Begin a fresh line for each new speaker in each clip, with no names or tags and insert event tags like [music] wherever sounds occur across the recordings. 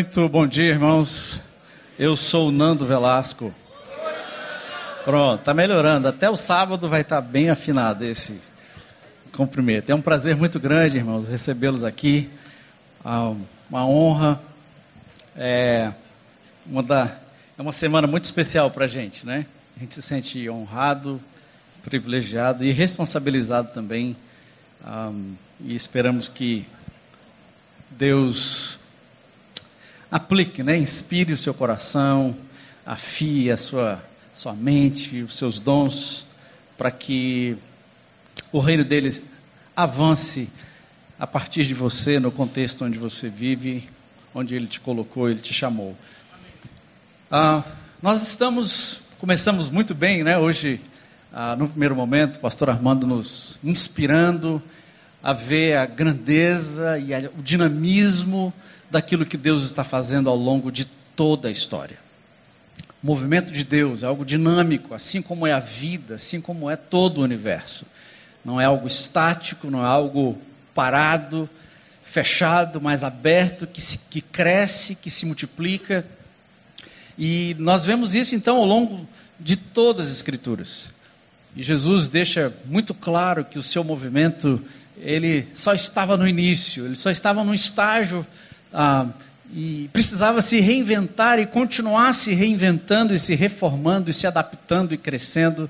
Muito bom dia, irmãos. Eu sou o Nando Velasco. Pronto, tá melhorando. Até o sábado vai estar tá bem afinado esse cumprimento. É um prazer muito grande, irmãos, recebê-los aqui. Ah, uma honra. É uma, da, é uma semana muito especial para a gente, né? A gente se sente honrado, privilegiado e responsabilizado também. Um, e esperamos que Deus aplique, né? inspire o seu coração, afie a sua, sua mente, os seus dons, para que o reino deles avance a partir de você, no contexto onde você vive, onde Ele te colocou, Ele te chamou. Ah, nós estamos, começamos muito bem, né? Hoje, ah, no primeiro momento, o pastor Armando nos inspirando a ver a grandeza e a, o dinamismo daquilo que Deus está fazendo ao longo de toda a história. O movimento de Deus é algo dinâmico, assim como é a vida, assim como é todo o universo. Não é algo estático, não é algo parado, fechado, mas aberto, que, se, que cresce, que se multiplica. E nós vemos isso então ao longo de todas as Escrituras. E Jesus deixa muito claro que o seu movimento ele só estava no início, ele só estava no estágio ah, e precisava se reinventar e continuar se reinventando e se reformando e se adaptando e crescendo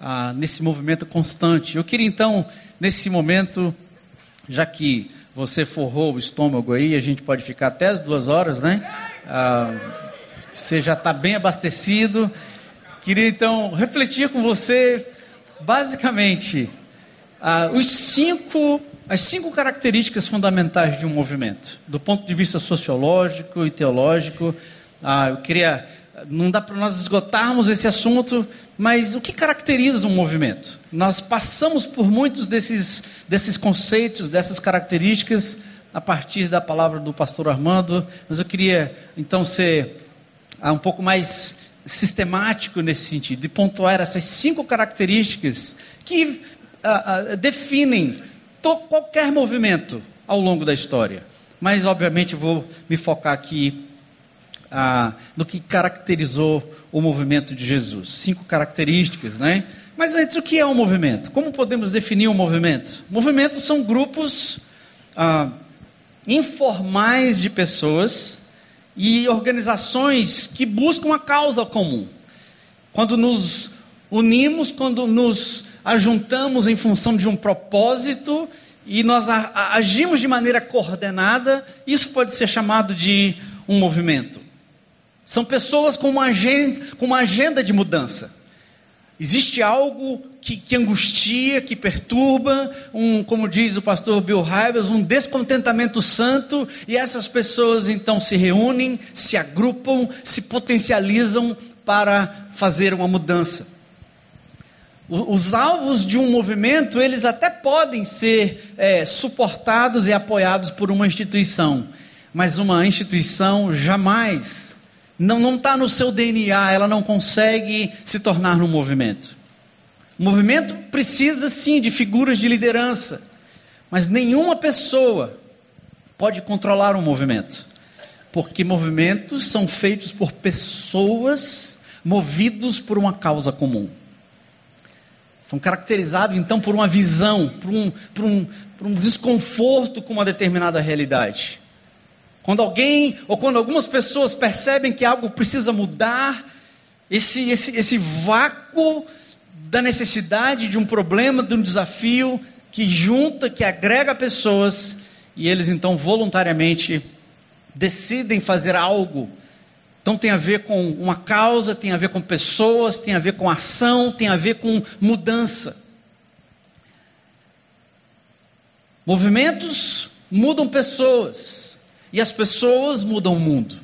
ah, nesse movimento constante. Eu queria então, nesse momento, já que você forrou o estômago aí, a gente pode ficar até as duas horas, né? Ah, você já está bem abastecido. Queria então refletir com você, basicamente, ah, os cinco as cinco características fundamentais de um movimento, do ponto de vista sociológico e teológico. Ah, eu queria, não dá para nós esgotarmos esse assunto, mas o que caracteriza um movimento? Nós passamos por muitos desses, desses conceitos, dessas características, a partir da palavra do pastor Armando, mas eu queria então ser ah, um pouco mais sistemático nesse sentido, de pontuar essas cinco características que ah, ah, definem qualquer movimento ao longo da história. Mas, obviamente, vou me focar aqui ah, no que caracterizou o movimento de Jesus. Cinco características, né? Mas antes, o que é um movimento? Como podemos definir um movimento? Movimentos são grupos ah, informais de pessoas e organizações que buscam a causa comum. Quando nos unimos, quando nos ajuntamos em função de um propósito e nós agimos de maneira coordenada, isso pode ser chamado de um movimento. São pessoas com uma agenda, com uma agenda de mudança. Existe algo que, que, angustia, que perturba, um, como diz o pastor Bill Hybels, um descontentamento santo, e essas pessoas então se reúnem, se agrupam, se potencializam para fazer uma mudança. Os alvos de um movimento, eles até podem ser é, suportados e apoiados por uma instituição, mas uma instituição jamais, não está no seu DNA, ela não consegue se tornar um movimento. O movimento precisa sim de figuras de liderança, mas nenhuma pessoa pode controlar um movimento, porque movimentos são feitos por pessoas movidos por uma causa comum. São caracterizados então por uma visão, por um, por um, por um desconforto com uma determinada realidade. Quando alguém, ou quando algumas pessoas percebem que algo precisa mudar, esse, esse, esse vácuo da necessidade de um problema, de um desafio, que junta, que agrega pessoas, e eles então voluntariamente decidem fazer algo então tem a ver com uma causa, tem a ver com pessoas, tem a ver com ação, tem a ver com mudança. Movimentos mudam pessoas e as pessoas mudam o mundo.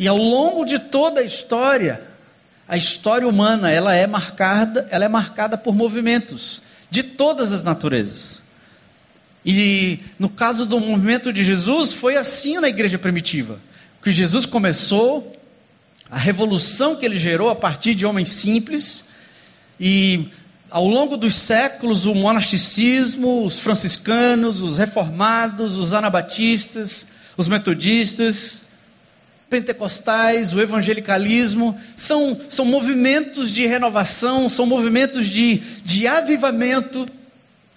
E ao longo de toda a história, a história humana, ela é marcada, ela é marcada por movimentos de todas as naturezas. E no caso do movimento de Jesus, foi assim na igreja primitiva que Jesus começou, a revolução que ele gerou a partir de homens simples, e ao longo dos séculos o monasticismo, os franciscanos, os reformados, os anabatistas, os metodistas, pentecostais, o evangelicalismo, são, são movimentos de renovação, são movimentos de, de avivamento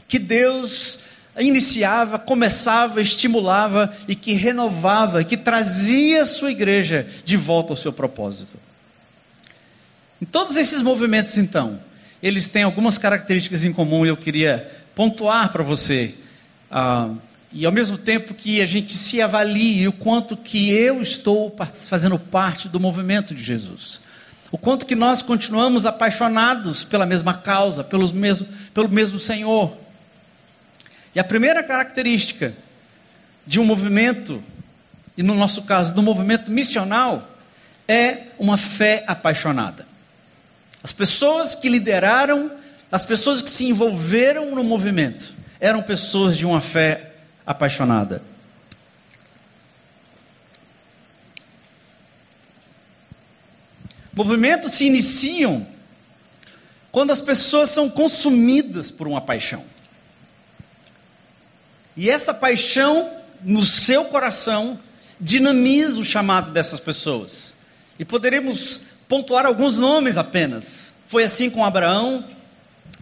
que Deus iniciava, começava, estimulava e que renovava, que trazia a sua igreja de volta ao seu propósito. Em todos esses movimentos, então, eles têm algumas características em comum e eu queria pontuar para você. Ah, e ao mesmo tempo que a gente se avalie o quanto que eu estou fazendo parte do movimento de Jesus. O quanto que nós continuamos apaixonados pela mesma causa, pelos mesmo, pelo mesmo Senhor. E a primeira característica de um movimento, e no nosso caso, do movimento missional, é uma fé apaixonada. As pessoas que lideraram, as pessoas que se envolveram no movimento, eram pessoas de uma fé apaixonada. Movimentos se iniciam quando as pessoas são consumidas por uma paixão. E essa paixão no seu coração dinamiza o chamado dessas pessoas. E poderemos pontuar alguns nomes apenas. Foi assim com Abraão,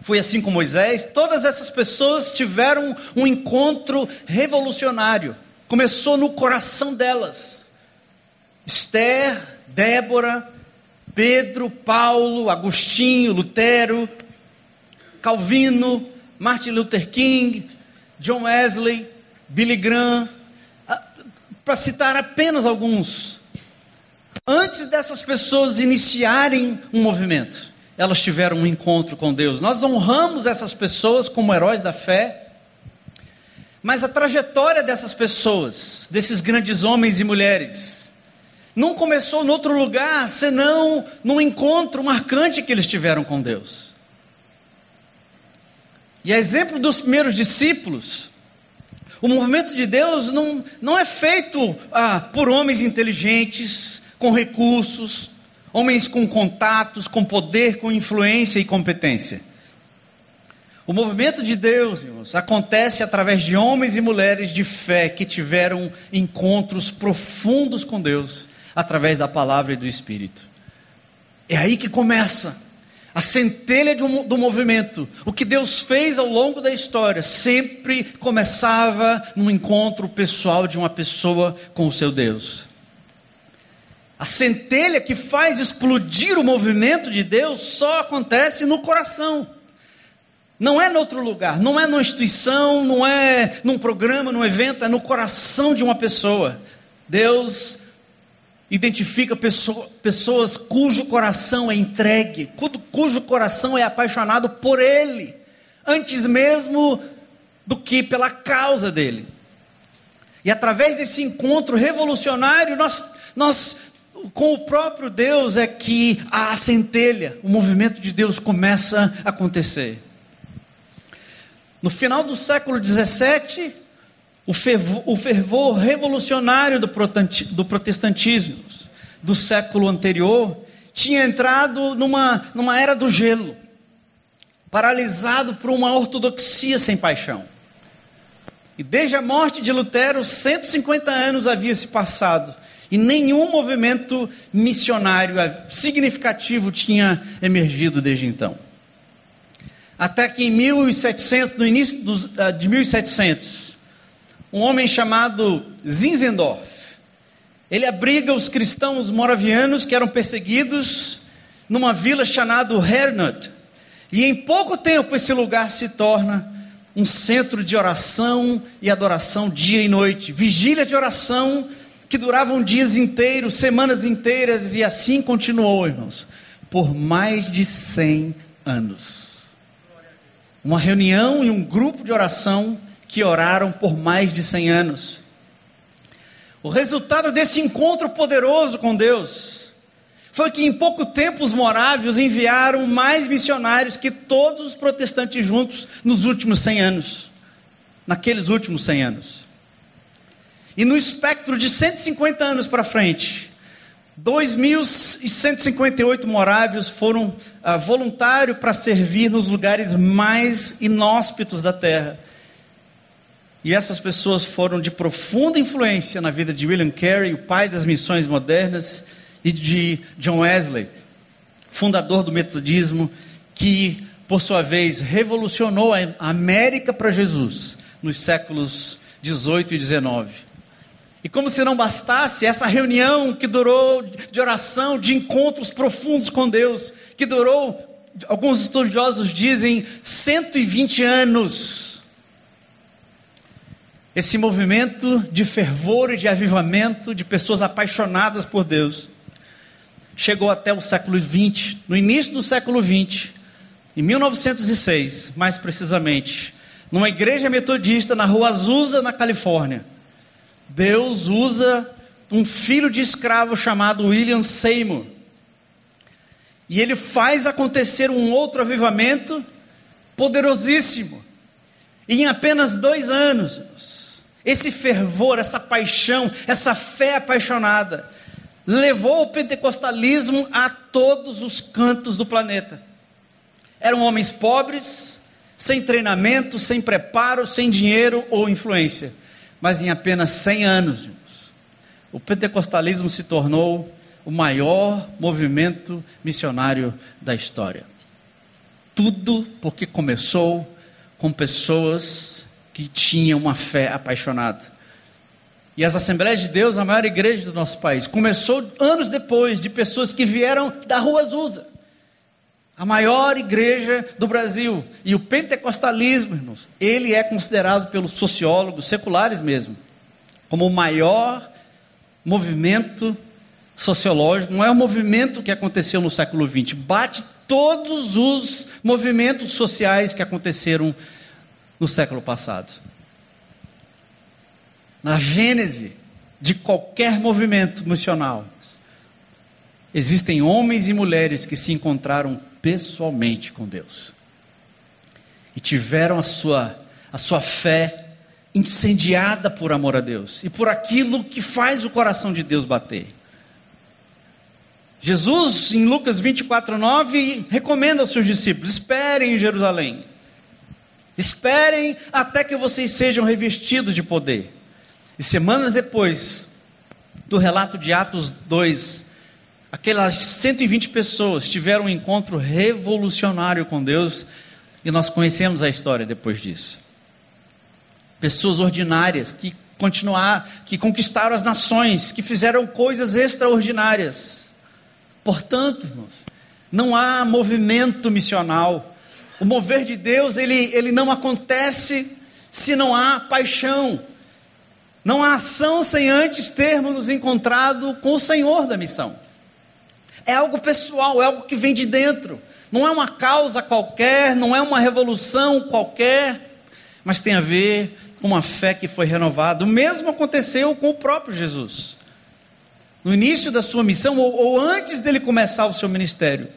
foi assim com Moisés. Todas essas pessoas tiveram um encontro revolucionário. Começou no coração delas. Esther, Débora, Pedro, Paulo, Agostinho, Lutero, Calvino, Martin Luther King, John Wesley, Billy Graham, para citar apenas alguns. Antes dessas pessoas iniciarem um movimento, elas tiveram um encontro com Deus. Nós honramos essas pessoas como heróis da fé, mas a trajetória dessas pessoas, desses grandes homens e mulheres, não começou em outro lugar senão num encontro marcante que eles tiveram com Deus. E a exemplo dos primeiros discípulos, o movimento de Deus não, não é feito ah, por homens inteligentes, com recursos, homens com contatos, com poder, com influência e competência. O movimento de Deus, irmãos, acontece através de homens e mulheres de fé que tiveram encontros profundos com Deus através da palavra e do Espírito. É aí que começa a centelha do movimento, o que Deus fez ao longo da história, sempre começava num encontro pessoal de uma pessoa com o seu Deus. A centelha que faz explodir o movimento de Deus só acontece no coração. Não é em outro lugar, não é numa instituição, não é num programa, num evento, é no coração de uma pessoa. Deus identifica pessoa, pessoas cujo coração é entregue, cujo, coração é apaixonado por Ele, antes mesmo do que pela causa dele. E através desse encontro revolucionário, nós, nós com o próprio Deus é que a centelha, o movimento de Deus começa a acontecer. No final do século 17, o fervor, o fervor revolucionário do, protestantismo do século anterior tinha entrado numa, numa era do gelo, paralisado por uma ortodoxia sem paixão. E desde a morte de Lutero, 150 anos havia se passado e nenhum movimento missionário significativo tinha emergido desde então. Até que em 1700, no início ah, de 1700, um homem chamado Zinzendorf. Ele abriga os cristãos moravianos que eram perseguidos numa vila chamada Hernot. E em pouco tempo esse lugar se torna um centro de oração e adoração dia e noite. Vigília de oração que duravam dias inteiros, semanas inteiras e assim continuou, irmãos, por mais de 100 anos. Uma reunião e um grupo de oração que oraram por mais de 100 anos. O resultado desse encontro poderoso com Deus foi que em pouco tempo os morávios enviaram mais missionários que todos os protestantes juntos nos últimos 100 anos. Naqueles últimos 100 anos. E no espectro de 150 anos para frente, 2.158 morávios foram ah, voluntários para servir nos lugares mais inóspitos da terra E essas pessoas foram de profunda influência na vida de William Carey, o pai das missões modernas, e de John Wesley, fundador do metodismo, que, por sua vez, revolucionou a América para Jesus nos séculos 18 e 19. E como se não bastasse essa reunião que durou de oração, de encontros profundos com Deus, que durou, alguns estudiosos dizem, 120 anos. Esse movimento de fervor e de avivamento de pessoas apaixonadas por Deus chegou até o século 20. No início do século 20, em 1906, mais precisamente, numa igreja metodista na rua Azusa, na Califórnia. Deus usa um filho de escravo chamado William Seymour. E ele faz acontecer um outro avivamento poderosíssimo. E em apenas dois anos, esse fervor, essa paixão, essa fé apaixonada, levou o pentecostalismo a todos os cantos do planeta. Eram homens pobres, sem treinamento, sem preparo, sem dinheiro ou influência. Mas em apenas 100 anos, o pentecostalismo se tornou o maior movimento missionário da história. Tudo porque começou com pessoas que tinham uma fé apaixonada. E as Assembleias de Deus, a maior igreja do nosso país, começou anos depois de pessoas que vieram da Rua Azusa a maior igreja do Brasil. E o pentecostalismo, irmãos, ele é considerado pelos sociólogos seculares mesmo, como o maior movimento sociológico, não é um movimento que aconteceu no século XX, bate todos os movimentos sociais que aconteceram no século passado. Na gênese de qualquer movimento missional, existem homens e mulheres que se encontraram pessoalmente com Deus. E tiveram a sua, a sua fé incendiada por amor a Deus e por aquilo que faz o coração de Deus bater. Jesus, em Lucas 24, 9, recomenda aos seus discípulos: esperem em Jerusalém, esperem até que vocês sejam revestidos de poder. E semanas depois do relato de Atos 2, Aquelas 120 pessoas tiveram um encontro revolucionário com Deus e nós conhecemos a história depois disso. Pessoas ordinárias que continuar, que conquistaram as nações, que fizeram coisas extraordinárias. Portanto, irmãos, não há movimento missional. O mover de Deus, ele, ele não acontece se não há paixão. Não há ação sem antes termos nos encontrado com o Senhor da missão. É algo pessoal, é algo que vem de dentro. Não é uma causa qualquer, não é uma revolução qualquer, mas tem a ver com uma fé que foi renovada. O mesmo aconteceu com o próprio Jesus. No início da sua missão, ou, ou antes dele começar o seu ministério,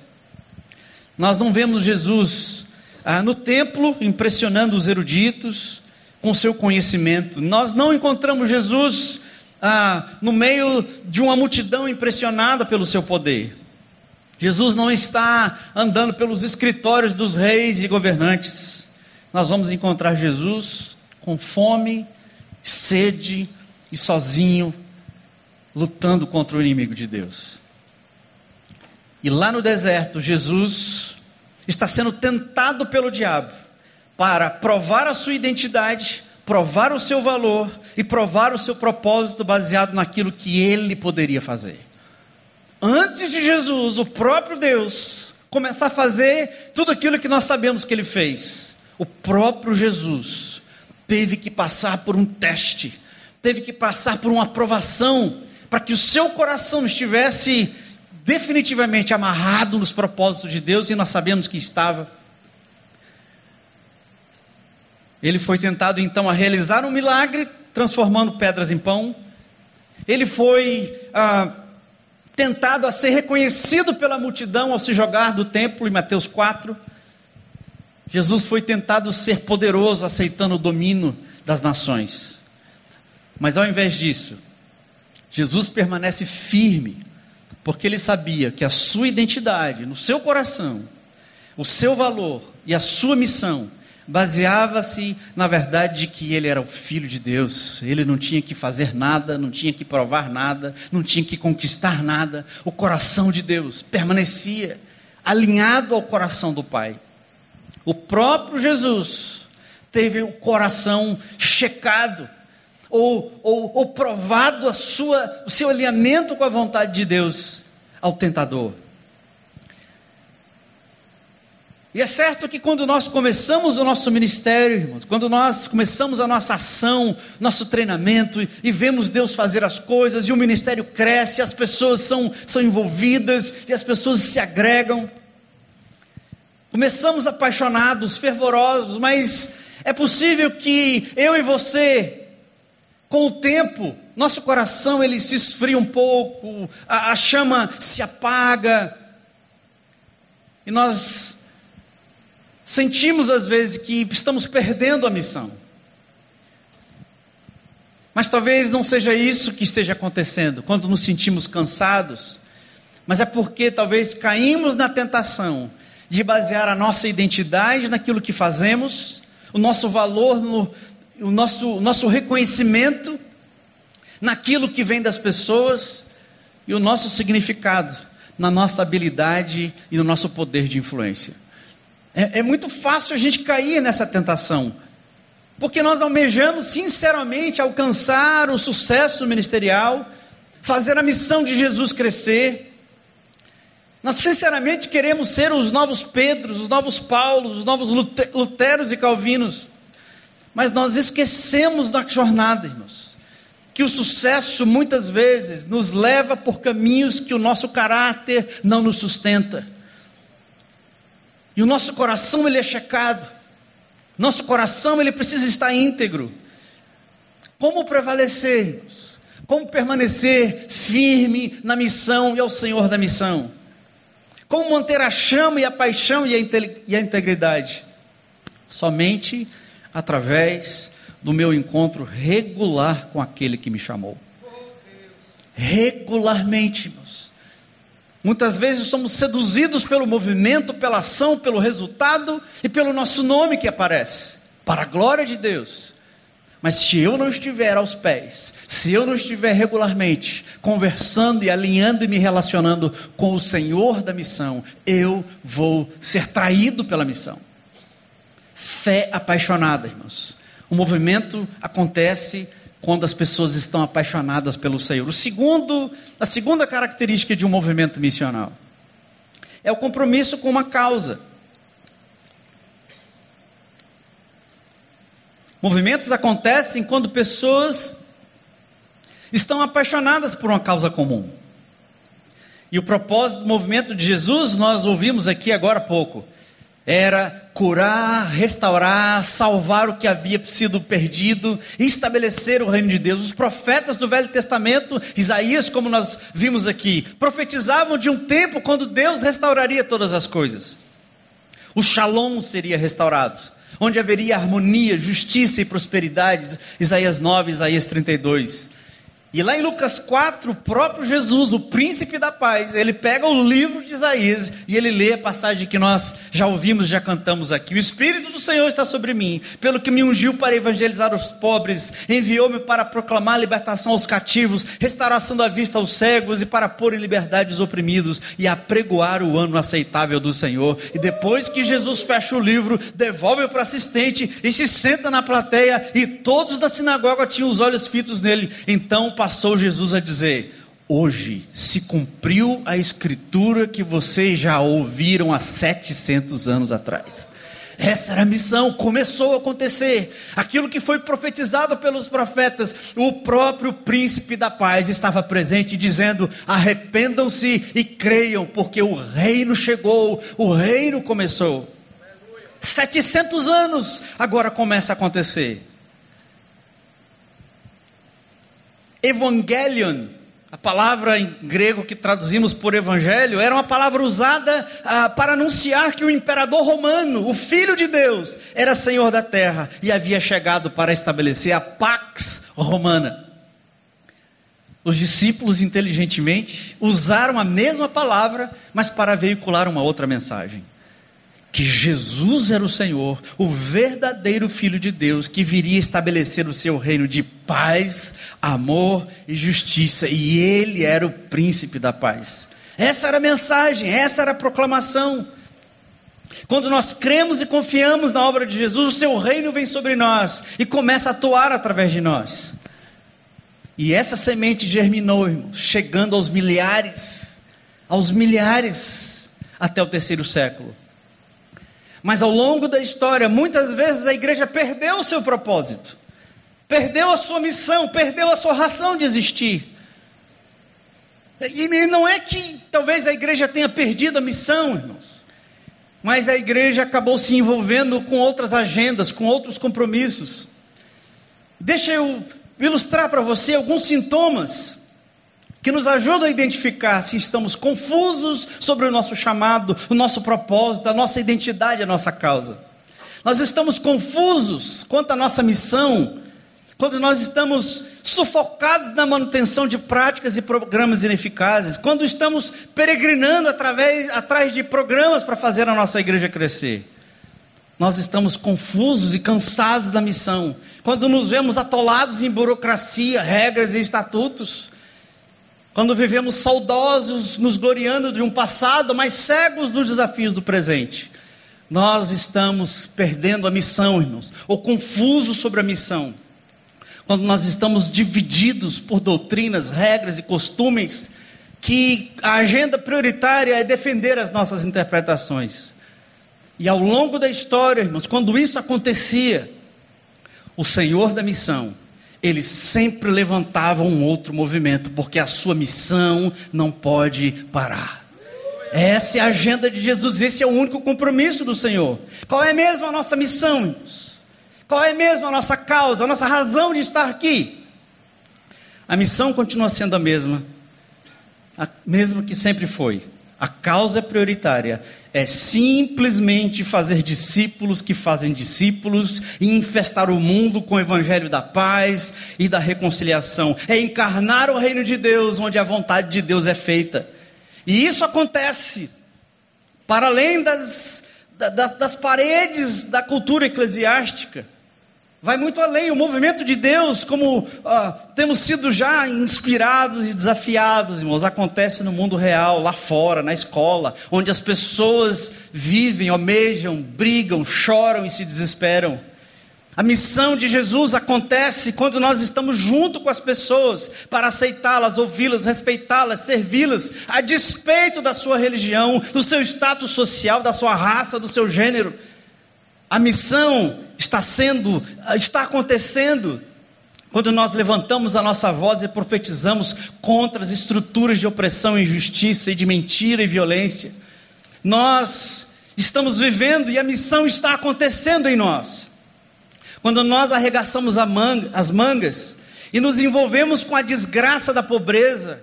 nós não vemos Jesus ah, no templo impressionando os eruditos com seu conhecimento. Nós não encontramos Jesus ah, no meio de uma multidão impressionada pelo seu poder. Jesus não está andando pelos escritórios dos reis e governantes. Nós vamos encontrar Jesus com fome, sede e sozinho, lutando contra o inimigo de Deus. E lá no deserto, Jesus está sendo tentado pelo diabo para provar a sua identidade, provar o seu valor e provar o seu propósito baseado naquilo que ele poderia fazer. Antes de Jesus, o próprio Deus, começar a fazer tudo aquilo que nós sabemos que ele fez, o próprio Jesus teve que passar por um teste, teve que passar por uma aprovação, para que o seu coração estivesse definitivamente amarrado nos propósitos de Deus, e nós sabemos que estava. Ele foi tentado então a realizar um milagre, transformando pedras em pão. Ele foi ah, tentado a ser reconhecido pela multidão ao se jogar do templo, em Mateus 4. Jesus foi tentado ser poderoso, aceitando o domínio das nações. Mas ao invés disso, Jesus permanece firme, porque ele sabia que a sua identidade, no seu coração, o seu valor e a sua missão baseava-se na verdade de que ele era o filho de Deus. Ele não tinha que fazer nada, não tinha que provar nada, não tinha que conquistar nada. O coração de Deus permanecia alinhado ao coração do Pai. O próprio Jesus teve o coração checado ou, ou, ou provado a sua, o seu alinhamento com a vontade de Deus ao tentador. E é certo que quando nós começamos o nosso ministério, irmãos, quando nós começamos a nossa ação, nosso treinamento, e, vemos Deus fazer as coisas, e o ministério cresce, as pessoas são, são envolvidas, e as pessoas se agregam. Começamos apaixonados, fervorosos, mas é possível que eu e você, com o tempo, nosso coração ele se esfria um pouco, a, a chama se apaga, e nós sentimos às vezes que estamos perdendo a missão. Mas talvez não seja isso que esteja acontecendo quando nos sentimos cansados, mas é porque talvez caímos na tentação de basear a nossa identidade naquilo que fazemos, o nosso valor, no, o nosso, nosso reconhecimento naquilo que vem das pessoas e o nosso significado na nossa habilidade e no nosso poder de influência. É, é muito fácil a gente cair nessa tentação, porque nós almejamos sinceramente alcançar o sucesso ministerial, fazer a missão de Jesus crescer. Nós sinceramente queremos ser os novos Pedros, os novos Paulos, os novos Luteros e Calvinos, mas nós esquecemos da jornada, irmãos, que o sucesso muitas vezes nos leva por caminhos que o nosso caráter não nos sustenta. E o nosso coração ele é checado. Nosso coração ele precisa estar íntegro. Como prevalecermos? Como permanecer firme na missão e ao Senhor da missão? Como manter a chama e a paixão e a, e a integridade? Somente através do meu encontro regular com aquele que me chamou. Regularmente, irmãos. Muitas vezes somos seduzidos pelo movimento, pela ação, pelo resultado e pelo nosso nome que aparece, para a glória de Deus. Mas se eu não estiver aos pés, se eu não estiver regularmente conversando e alinhando e me relacionando com o Senhor da missão, eu vou ser traído pela missão. Fé apaixonada, irmãos. O movimento acontece quando as pessoas estão apaixonadas pelo Senhor. O segundo, a segunda característica de um movimento missional é o compromisso com uma causa. Movimentos acontecem quando pessoas estão apaixonadas por uma causa comum. E o propósito do movimento de Jesus, nós ouvimos aqui agora há pouco, era curar, restaurar, salvar o que havia sido perdido, estabelecer o reino de Deus. Os profetas do Velho Testamento, Isaías, como nós vimos aqui, profetizavam de um tempo quando Deus restauraria todas as coisas. O Shalom seria restaurado, onde haveria harmonia, justiça e prosperidade. Isaías 9, Isaías 32. E lá em Lucas 4, o próprio Jesus, o príncipe da paz, ele pega o livro de Isaías e ele lê a passagem que nós já ouvimos, já cantamos aqui. O Espírito do Senhor está sobre mim, pelo que me ungiu para evangelizar os pobres, enviou-me para proclamar libertação aos cativos, restauração da vista aos cegos e para pôr em liberdade os oprimidos e apregoar o ano aceitável do Senhor. E depois que Jesus fecha o livro, devolve para o assistente e se senta na plateia e todos da sinagoga tinham os olhos fitos nele. Então passou Jesus a dizer: Hoje se cumpriu a escritura que vocês já ouviram há 700 anos atrás. Essa era a missão, começou a acontecer. Aquilo que foi profetizado pelos profetas, o próprio príncipe da paz estava presente, dizendo: arrependam-se e creiam, porque o reino chegou, o reino começou. 700 anos agora começa a acontecer. Evangelion, a palavra em grego que traduzimos por evangelho, era uma palavra usada ah, para anunciar que o imperador romano, o filho de Deus, era senhor da terra e havia chegado para estabelecer a pax romana. Os discípulos, inteligentemente, usaram a mesma palavra, mas para veicular uma outra mensagem. Que Jesus era o Senhor, o verdadeiro Filho de Deus, que viria estabelecer o seu reino de paz, amor e justiça, e ele era o príncipe da paz. Essa era a mensagem, essa era a proclamação. Quando nós cremos e confiamos na obra de Jesus, o seu reino vem sobre nós e começa a atuar através de nós. E essa semente germinou, irmãos, chegando aos milhares, aos milhares, até o terceiro século. Mas ao longo da história, muitas vezes a igreja perdeu o seu propósito, perdeu a sua missão, perdeu a sua razão de existir. E não é que talvez a igreja tenha perdido a missão, irmãos, mas a igreja acabou se envolvendo com outras agendas, com outros compromissos. Deixa eu ilustrar para você alguns sintomas que nos ajudam a identificar se estamos confusos sobre o nosso chamado, o nosso propósito, a nossa identidade, a nossa causa. Nós estamos confusos quanto à nossa missão, quando nós estamos sufocados na manutenção de práticas e programas ineficazes, quando estamos peregrinando através, atrás de programas para fazer a nossa igreja crescer. Nós estamos confusos e cansados da missão, quando nos vemos atolados em burocracia, regras e estatutos quando vivemos saudosos, nos gloriando de um passado, mas cegos dos desafios do presente, nós estamos perdendo a missão, irmãos, ou confusos sobre a missão. Quando nós estamos divididos por doutrinas, regras e costumes, que a agenda prioritária é defender as nossas interpretações. E ao longo da história, irmãos, quando isso acontecia, o Senhor da missão ele sempre levantava um outro movimento, porque a sua missão não pode parar. Essa é a agenda de Jesus, esse é o único compromisso do Senhor. Qual é mesmo a nossa missão? Qual é mesmo a nossa causa, a nossa razão de estar aqui? A missão continua sendo a mesma, a mesma que sempre foi. A causa prioritária é simplesmente fazer discípulos que fazem discípulos e infestar o mundo com o evangelho da paz e da reconciliação. É encarnar o reino de Deus onde a vontade de Deus é feita. E isso acontece para além das, das paredes da cultura eclesiástica. Vai muito além. O movimento de Deus, como temos sido já inspirados e desafiados, irmãos, acontece no mundo real, lá fora, na escola, onde as pessoas vivem, almejam, brigam, choram e se desesperam. A missão de Jesus acontece quando nós estamos junto com as pessoas para aceitá-las, ouvi-las, respeitá-las, servi-las, a despeito da sua religião, do seu status social, da sua raça, do seu gênero. A missão está sendo, está acontecendo quando nós levantamos a nossa voz e profetizamos contra as estruturas de opressão, injustiça e de mentira e violência. Nós estamos vivendo e a missão está acontecendo em nós. Quando nós arregaçamos manga, as mangas e nos envolvemos com a desgraça da pobreza,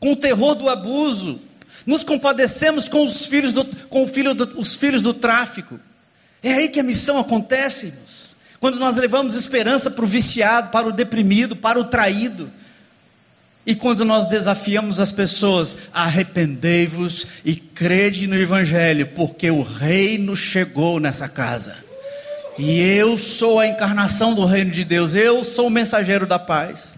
com o terror do abuso, nos compadecemos com os filhos do, com filho do, os filhos do tráfico, é aí que a missão acontece, irmãos. Quando nós levamos esperança para o viciado, para o deprimido, para o traído. E quando nós desafiamos as pessoas, arrependei-vos e crede no Evangelho, porque o reino chegou nessa casa. E eu sou a encarnação do reino de Deus, eu sou o mensageiro da paz.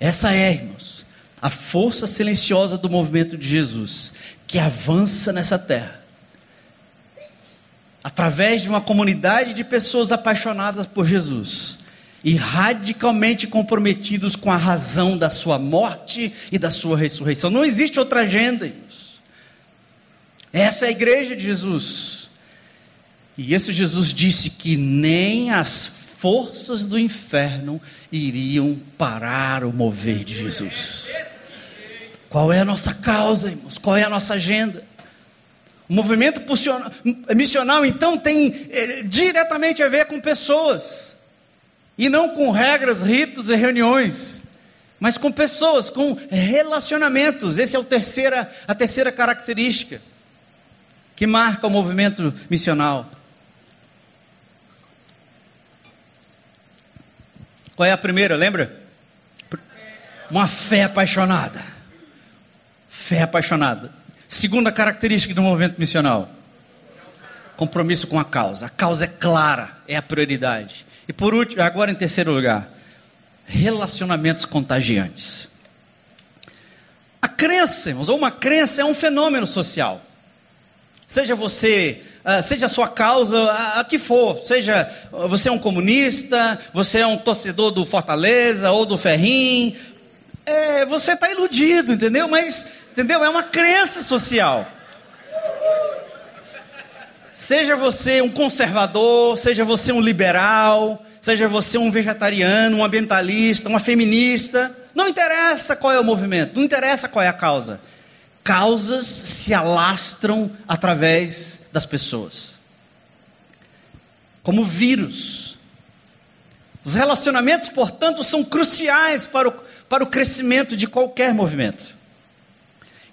Essa é, irmãos, a força silenciosa do movimento de Jesus, que avança nessa terra através de uma comunidade de pessoas apaixonadas por Jesus e radicalmente comprometidos com a razão da sua morte e da sua ressurreição. Não existe outra agenda, irmãos. Essa é a igreja de Jesus. E esse Jesus disse que nem as forças do inferno iriam parar o mover de Jesus. Qual é a nossa causa, irmãos? Qual é a nossa agenda? O movimento missional, então, tem é, diretamente a ver com pessoas, e não com regras, ritos e reuniões, mas com pessoas, com relacionamentos. Essa é a terceira, a terceira característica que marca o movimento missional. Qual é a primeira, lembra? Uma fé apaixonada. Fé apaixonada. Segunda característica do movimento missional: compromisso com a causa. A causa é clara, é a prioridade. E por último, agora em terceiro lugar, relacionamentos contagiantes. A crença, irmãos, ou uma crença é um fenômeno social. Seja você, uh, seja a sua causa, a, a, que for, seja você é um comunista, você é um torcedor do Fortaleza ou do Ferrim, é, você está iludido, entendeu? Mas, entendeu? É uma crença social. Seja você um conservador, seja você um liberal, seja você um vegetariano, um ambientalista, uma feminista, não interessa qual é o movimento, não interessa qual é a causa. Causas se alastram através das pessoas. Como vírus. Os relacionamentos, portanto, são cruciais para o, para o crescimento de qualquer movimento.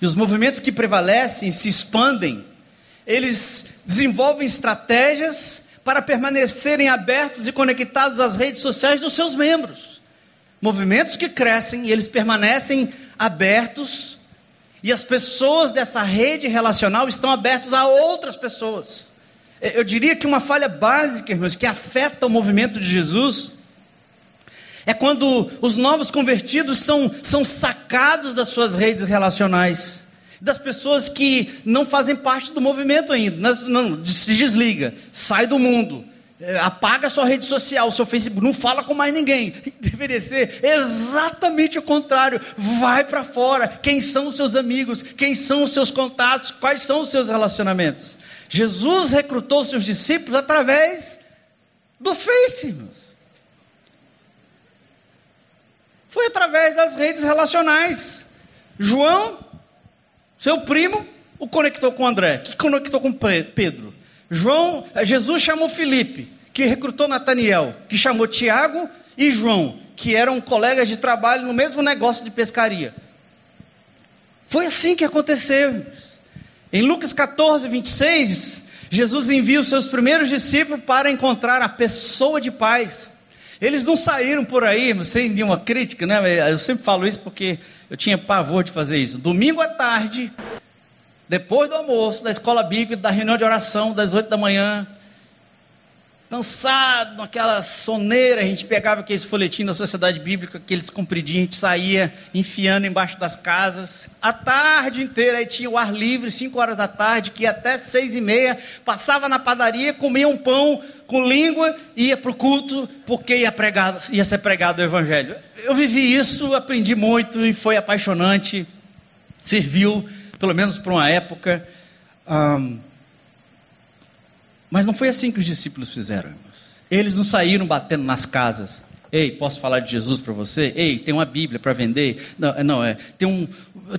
E os movimentos que prevalecem, se expandem, eles desenvolvem estratégias para permanecerem abertos e conectados às redes sociais dos seus membros. Movimentos que crescem e eles permanecem abertos, e as pessoas dessa rede relacional estão abertas a outras pessoas. Eu diria que uma falha básica, irmãos, que afeta o movimento de Jesus, é quando os novos convertidos são, são sacados das suas redes relacionais das pessoas que não fazem parte do movimento ainda. Não, se desliga, sai do mundo, é, apaga sua rede social, seu Facebook, não fala com mais ninguém. [laughs] Deveria ser exatamente o contrário. Vai para fora. Quem são os seus amigos? Quem são os seus contatos? Quais são os seus relacionamentos? Jesus recrutou seus discípulos através do Face. Foi através das redes relacionais. João seu primo o conectou com André, que conectou com Pedro. João, eh, Jesus chamou Felipe, que recrutou Nataniel, que chamou Tiago e João, que eram colegas de trabalho no mesmo negócio de pescaria. Foi assim que aconteceu. Em Lucas 14, 26, Jesus envia os seus primeiros discípulos para encontrar a pessoa de paz. Eles não saíram por aí sem nenhuma crítica, né? Eu sempre falo isso porque eu tinha pavor de fazer isso. Domingo à tarde, depois do almoço, da escola bíblica, da reunião de oração, das oito da manhã, cansado, naquela soneira, a gente pegava aqueles folhetins da sociedade bíblica, aqueles compridinhos, a gente saía enfiando embaixo das casas, a tarde inteira, aí tinha o ar livre, cinco horas da tarde, que ia até seis e meia, passava na padaria, comia um pão com língua, ia para o culto, porque ia, pregar, ia ser pregado o evangelho. Eu vivi isso, aprendi muito e foi apaixonante, serviu, pelo menos por uma época, um, mas não foi assim que os discípulos fizeram. Eles não saíram batendo nas casas. Ei, posso falar de Jesus para você? Ei, tem uma Bíblia para vender? Não, é, não é. Tem, um,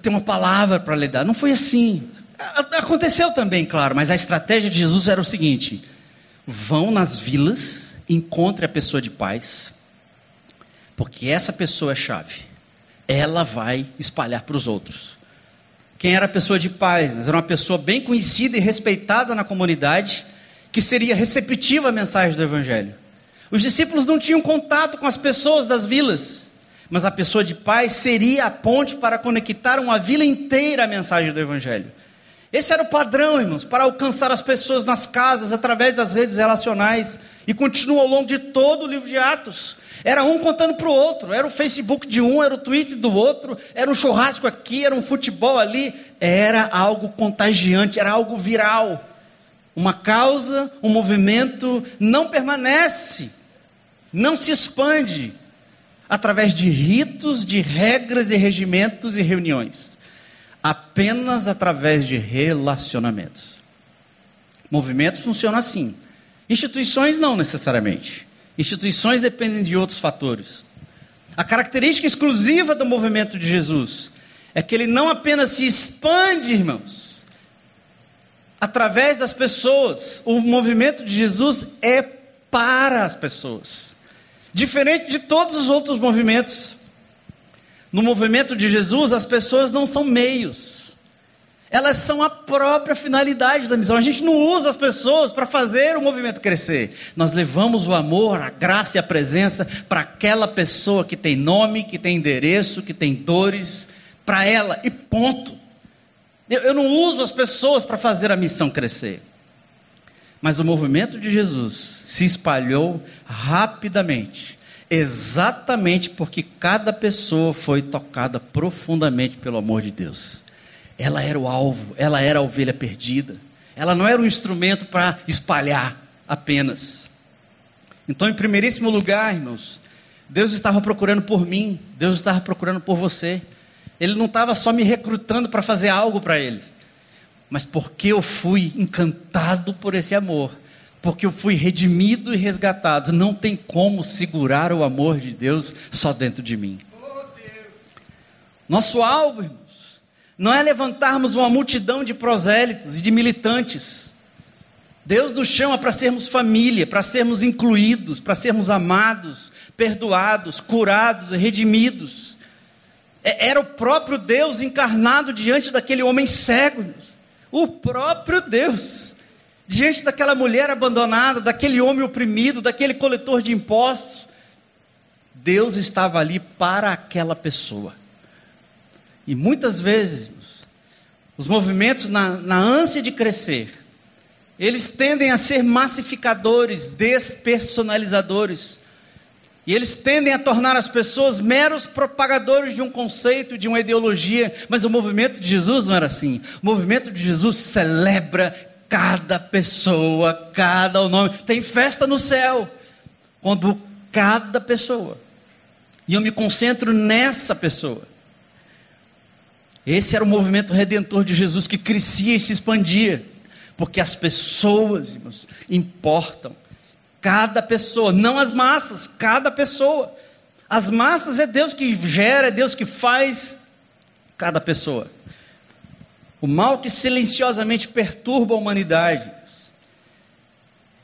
tem uma palavra para lhe dar. Não foi assim. Aconteceu também, claro, mas a estratégia de Jesus era o seguinte: vão nas vilas, encontre a pessoa de paz, porque essa pessoa é chave. Ela vai espalhar para os outros. Quem era a pessoa de paz? Mas era uma pessoa bem conhecida e respeitada na comunidade que seria receptiva à mensagem do Evangelho. Os discípulos não tinham contato com as pessoas das vilas, mas a pessoa de paz seria a ponte para conectar uma vila inteira à mensagem do Evangelho. Esse era o padrão, irmãos, para alcançar as pessoas nas casas através das redes relacionais e continua ao longo de todo o livro de Atos. Era um contando para o outro, era o Facebook de um, era o Twitter do outro, era um churrasco aqui, era um futebol ali, era algo contagiante, era algo viral. Uma causa, um movimento não permanece, não se expande através de ritos, de regras e regimentos e reuniões, apenas através de relacionamentos. Movimentos funcionam assim. Instituições não necessariamente. Instituições dependem de outros fatores. A característica exclusiva do movimento de Jesus é que ele não apenas se expande, irmãos, através das pessoas. O movimento de Jesus é para as pessoas. Diferente de todos os outros movimentos. No movimento de Jesus, as pessoas não são meios. Elas são a própria finalidade da missão. A gente não usa as pessoas para fazer o movimento crescer. Nós levamos o amor, a graça e a presença para aquela pessoa que tem nome, que tem endereço, que tem dores, para ela e ponto. Eu, eu não uso as pessoas para fazer a missão crescer. Mas o movimento de Jesus se espalhou rapidamente, exatamente porque cada pessoa foi tocada profundamente pelo amor de Deus. Ela era o alvo, ela era a ovelha perdida. Ela não era um instrumento para espalhar apenas. Então, em primeiríssimo lugar, irmãos, Deus estava procurando por mim, Deus estava procurando por você. Ele não estava só me recrutando para fazer algo para Ele, mas porque eu fui encantado por esse amor, porque eu fui redimido e resgatado, não tem como segurar o amor de Deus só dentro de mim. Nosso alvo, irmãos, não é levantarmos uma multidão de prosélitos e de militantes. Deus nos chama para sermos família, para sermos incluídos, para sermos amados, perdoados, curados e redimidos. É, era o próprio Deus encarnado diante daquele homem cego. O próprio Deus. Diante daquela mulher abandonada, daquele homem oprimido, daquele coletor de impostos. Deus estava ali para aquela pessoa. E muitas vezes, os movimentos, na, na ânsia de crescer, eles tendem a ser massificadores, despersonalizadores. E eles tendem a tornar as pessoas meros propagadores de um conceito, de uma ideologia, mas o movimento de Jesus não era assim. O movimento de Jesus celebra cada pessoa, cada o nome. Tem festa no céu, quando cada pessoa. E eu me concentro nessa pessoa. Esse era o movimento redentor de Jesus que crescia e se expandia, porque as pessoas irmãos, importam. Cada pessoa, não as massas, cada pessoa. As massas é Deus que gera, é Deus que faz cada pessoa. O mal que silenciosamente perturba a humanidade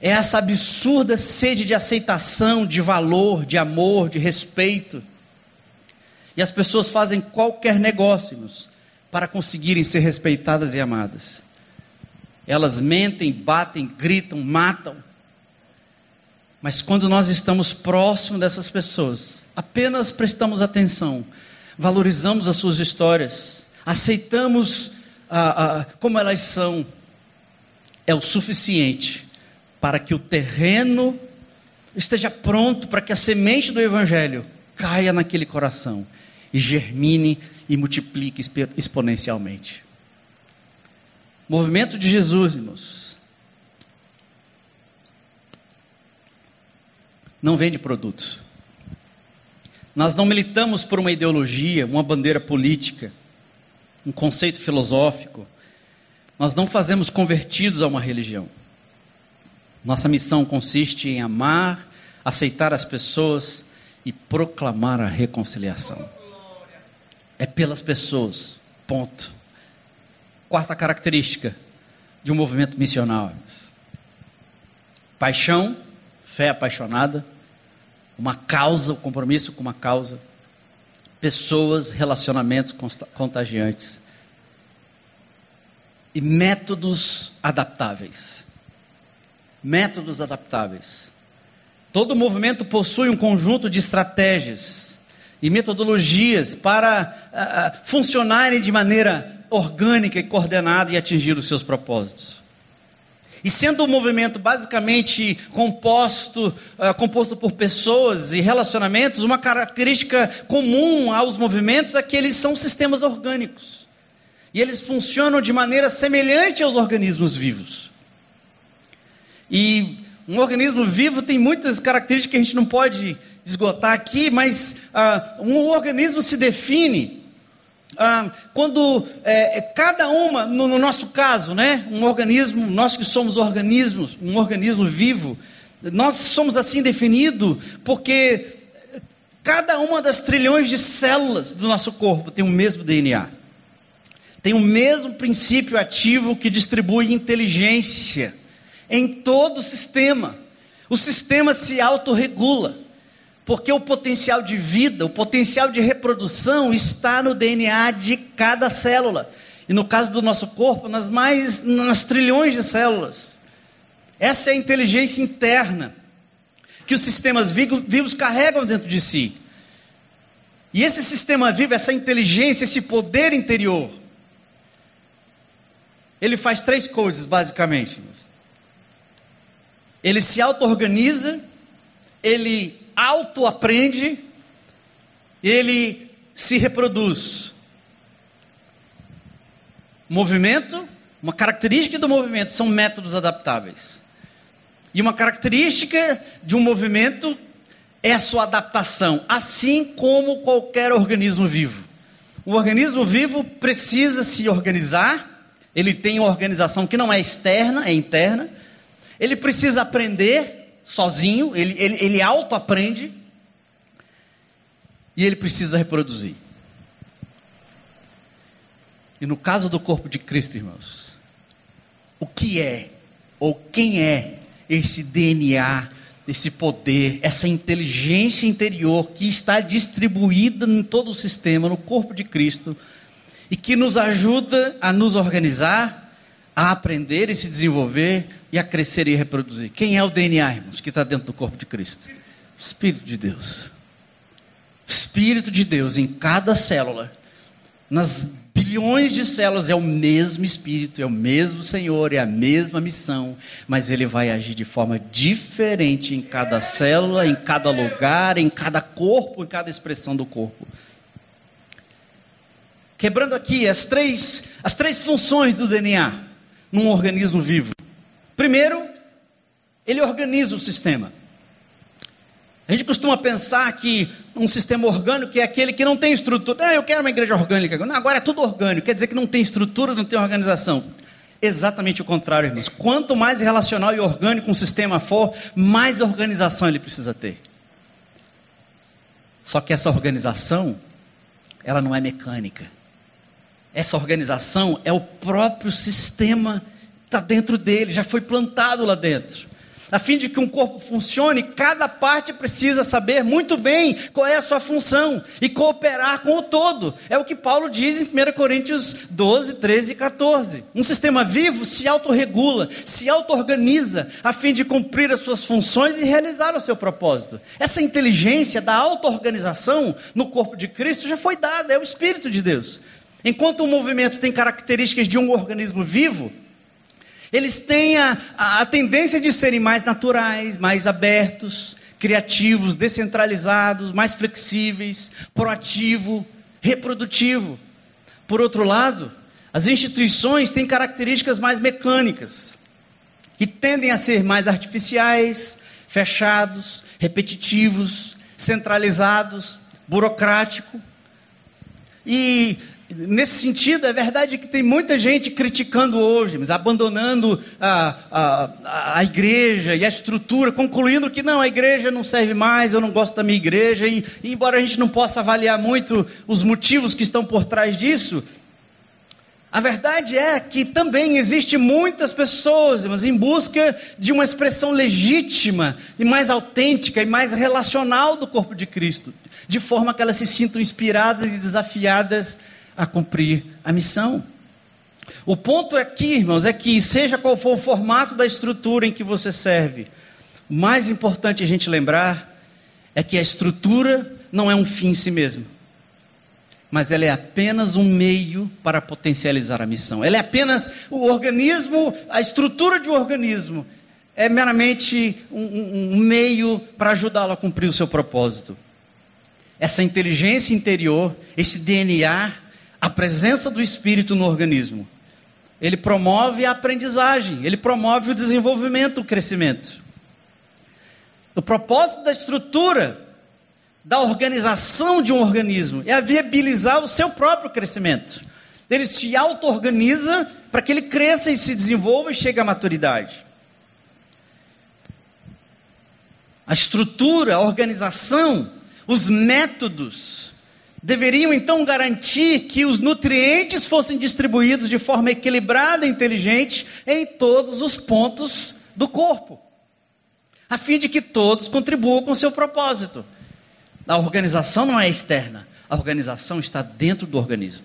é essa absurda sede de aceitação, de valor, de amor, de respeito. E as pessoas fazem qualquer negócio para conseguirem ser respeitadas e amadas. Elas mentem, batem, gritam, matam, mas quando nós estamos próximo dessas pessoas, apenas prestamos atenção, valorizamos as suas histórias, aceitamos ah, ah, como elas são, é o suficiente para que o terreno esteja pronto para que a semente do Evangelho caia naquele coração e germine e multiplique exponencialmente. Movimento de Jesus, irmãos não vende produtos. Nós não militamos por uma ideologia, uma bandeira política, um conceito filosófico. Nós não fazemos convertidos a uma religião. Nossa missão consiste em amar, aceitar as pessoas e proclamar a reconciliação. É pelas pessoas. Ponto. Quarta característica de um movimento missionário: paixão fé apaixonada, uma causa, o um compromisso com uma causa, pessoas, relacionamentos contagiantes e métodos adaptáveis. Métodos adaptáveis. Todo movimento possui um conjunto de estratégias e metodologias para uh, funcionarem de maneira orgânica e coordenada e atingir os seus propósitos. E sendo um movimento basicamente composto, uh, composto por pessoas e relacionamentos, uma característica comum aos movimentos é que eles são sistemas orgânicos. E eles funcionam de maneira semelhante aos organismos vivos. E um organismo vivo tem muitas características que a gente não pode esgotar aqui, mas uh, um organismo se define ah, quando é, é, cada uma, no, no, nosso caso, né, um organismo, nós que somos organismos, um organismo vivo, nós somos assim definidos porque cada uma das trilhões de células do nosso corpo tem o mesmo DNA, tem o mesmo princípio ativo que distribui inteligência em todo o sistema. O sistema se autorregula. Porque o potencial de vida, o potencial de reprodução está no DNA de cada célula. E no caso do nosso corpo, nas mais nas trilhões de células. Essa é a inteligência interna que os sistemas vivos, vivos carregam dentro de si. E esse sistema vivo, essa inteligência, esse poder interior, ele faz três coisas basicamente. ele se auto-organiza, ele auto-aprende, ele se reproduz. Movimento, uma característica do movimento são métodos adaptáveis. E uma característica de um movimento é a sua adaptação, assim como qualquer organismo vivo. O organismo vivo precisa se organizar, ele tem uma organização que não é externa, é interna. Ele precisa aprender sozinho, ele, ele, ele auto-aprende. E ele precisa reproduzir. E no caso do corpo de Cristo, irmãos, o que é, ou quem é esse DNA, esse poder, essa inteligência interior que está distribuída em todo o sistema, no corpo de Cristo, e que nos ajuda a nos organizar, a aprender e se desenvolver e a crescer e reproduzir. Quem é o DNA, irmãos, que está dentro do corpo de Cristo? Espírito de Deus. Espírito de Deus em cada célula, nas bilhões de células, é o mesmo Espírito, é o mesmo Senhor, é a mesma missão, mas ele vai agir de forma diferente em cada célula, em cada lugar, em cada corpo, em cada expressão do corpo. Quebrando aqui as três, as três funções do DNA num organismo vivo. Primeiro, ele organiza o sistema. A gente costuma pensar que um sistema orgânico é aquele que não tem estrutura. Ah, eu quero uma igreja orgânica. Não, agora é tudo orgânico. Quer dizer que não tem estrutura, não tem organização. Exatamente o contrário, irmãos. Quanto mais relacional e orgânico um sistema for, mais organização ele precisa ter. Só que essa organização, ela não é mecânica. Essa organização é o próprio sistema, está dentro dele, já foi plantado lá dentro. A fim de que um corpo funcione, cada parte precisa saber muito bem qual é a sua função e cooperar com o todo. É o que Paulo diz em 1 Coríntios 12, 13 e 14. Um sistema vivo se autorregula, se auto-organiza, a fim de cumprir as suas funções e realizar o seu propósito. Essa inteligência da auto-organização no corpo de Cristo já foi dada, é o Espírito de Deus. Enquanto o movimento tem características de um organismo vivo, eles têm a, a, a tendência de serem mais naturais, mais abertos, criativos, descentralizados, mais flexíveis, proativo, reprodutivo. Por outro lado, as instituições têm características mais mecânicas, que tendem a ser mais artificiais, fechados, repetitivos, centralizados, burocrático. E Nesse sentido, é verdade que tem muita gente criticando hoje, mas abandonando a, a, a igreja e a estrutura, concluindo que não, a igreja não serve mais, eu não gosto da minha igreja, e, e embora a gente não possa avaliar muito os motivos que estão por trás disso, a verdade é que também existe muitas pessoas, mas em busca de uma expressão legítima e mais autêntica e mais relacional do corpo de Cristo, de forma que elas se sintam inspiradas e desafiadas a cumprir a missão. O ponto aqui, irmãos, é que seja qual for o formato da estrutura em que você serve, o mais importante a gente lembrar é que a estrutura não é um fim em si mesmo, mas ela é apenas um meio para potencializar a missão. Ela é apenas o organismo, a estrutura de um organismo é meramente um, um, um meio para ajudá-lo a cumprir o seu propósito. Essa inteligência interior, esse DNA, a presença do Espírito no organismo. Ele promove a aprendizagem, ele promove o desenvolvimento, o crescimento. O propósito da estrutura, da organização de um organismo, é viabilizar o seu próprio crescimento. Ele se auto-organiza para que ele cresça e se desenvolva e chegue à maturidade. A estrutura, a organização, os métodos, deveriam então garantir que os nutrientes fossem distribuídos de forma equilibrada e inteligente em todos os pontos do corpo, a fim de que todos contribuam com o seu propósito. A organização não é externa, a organização está dentro do organismo.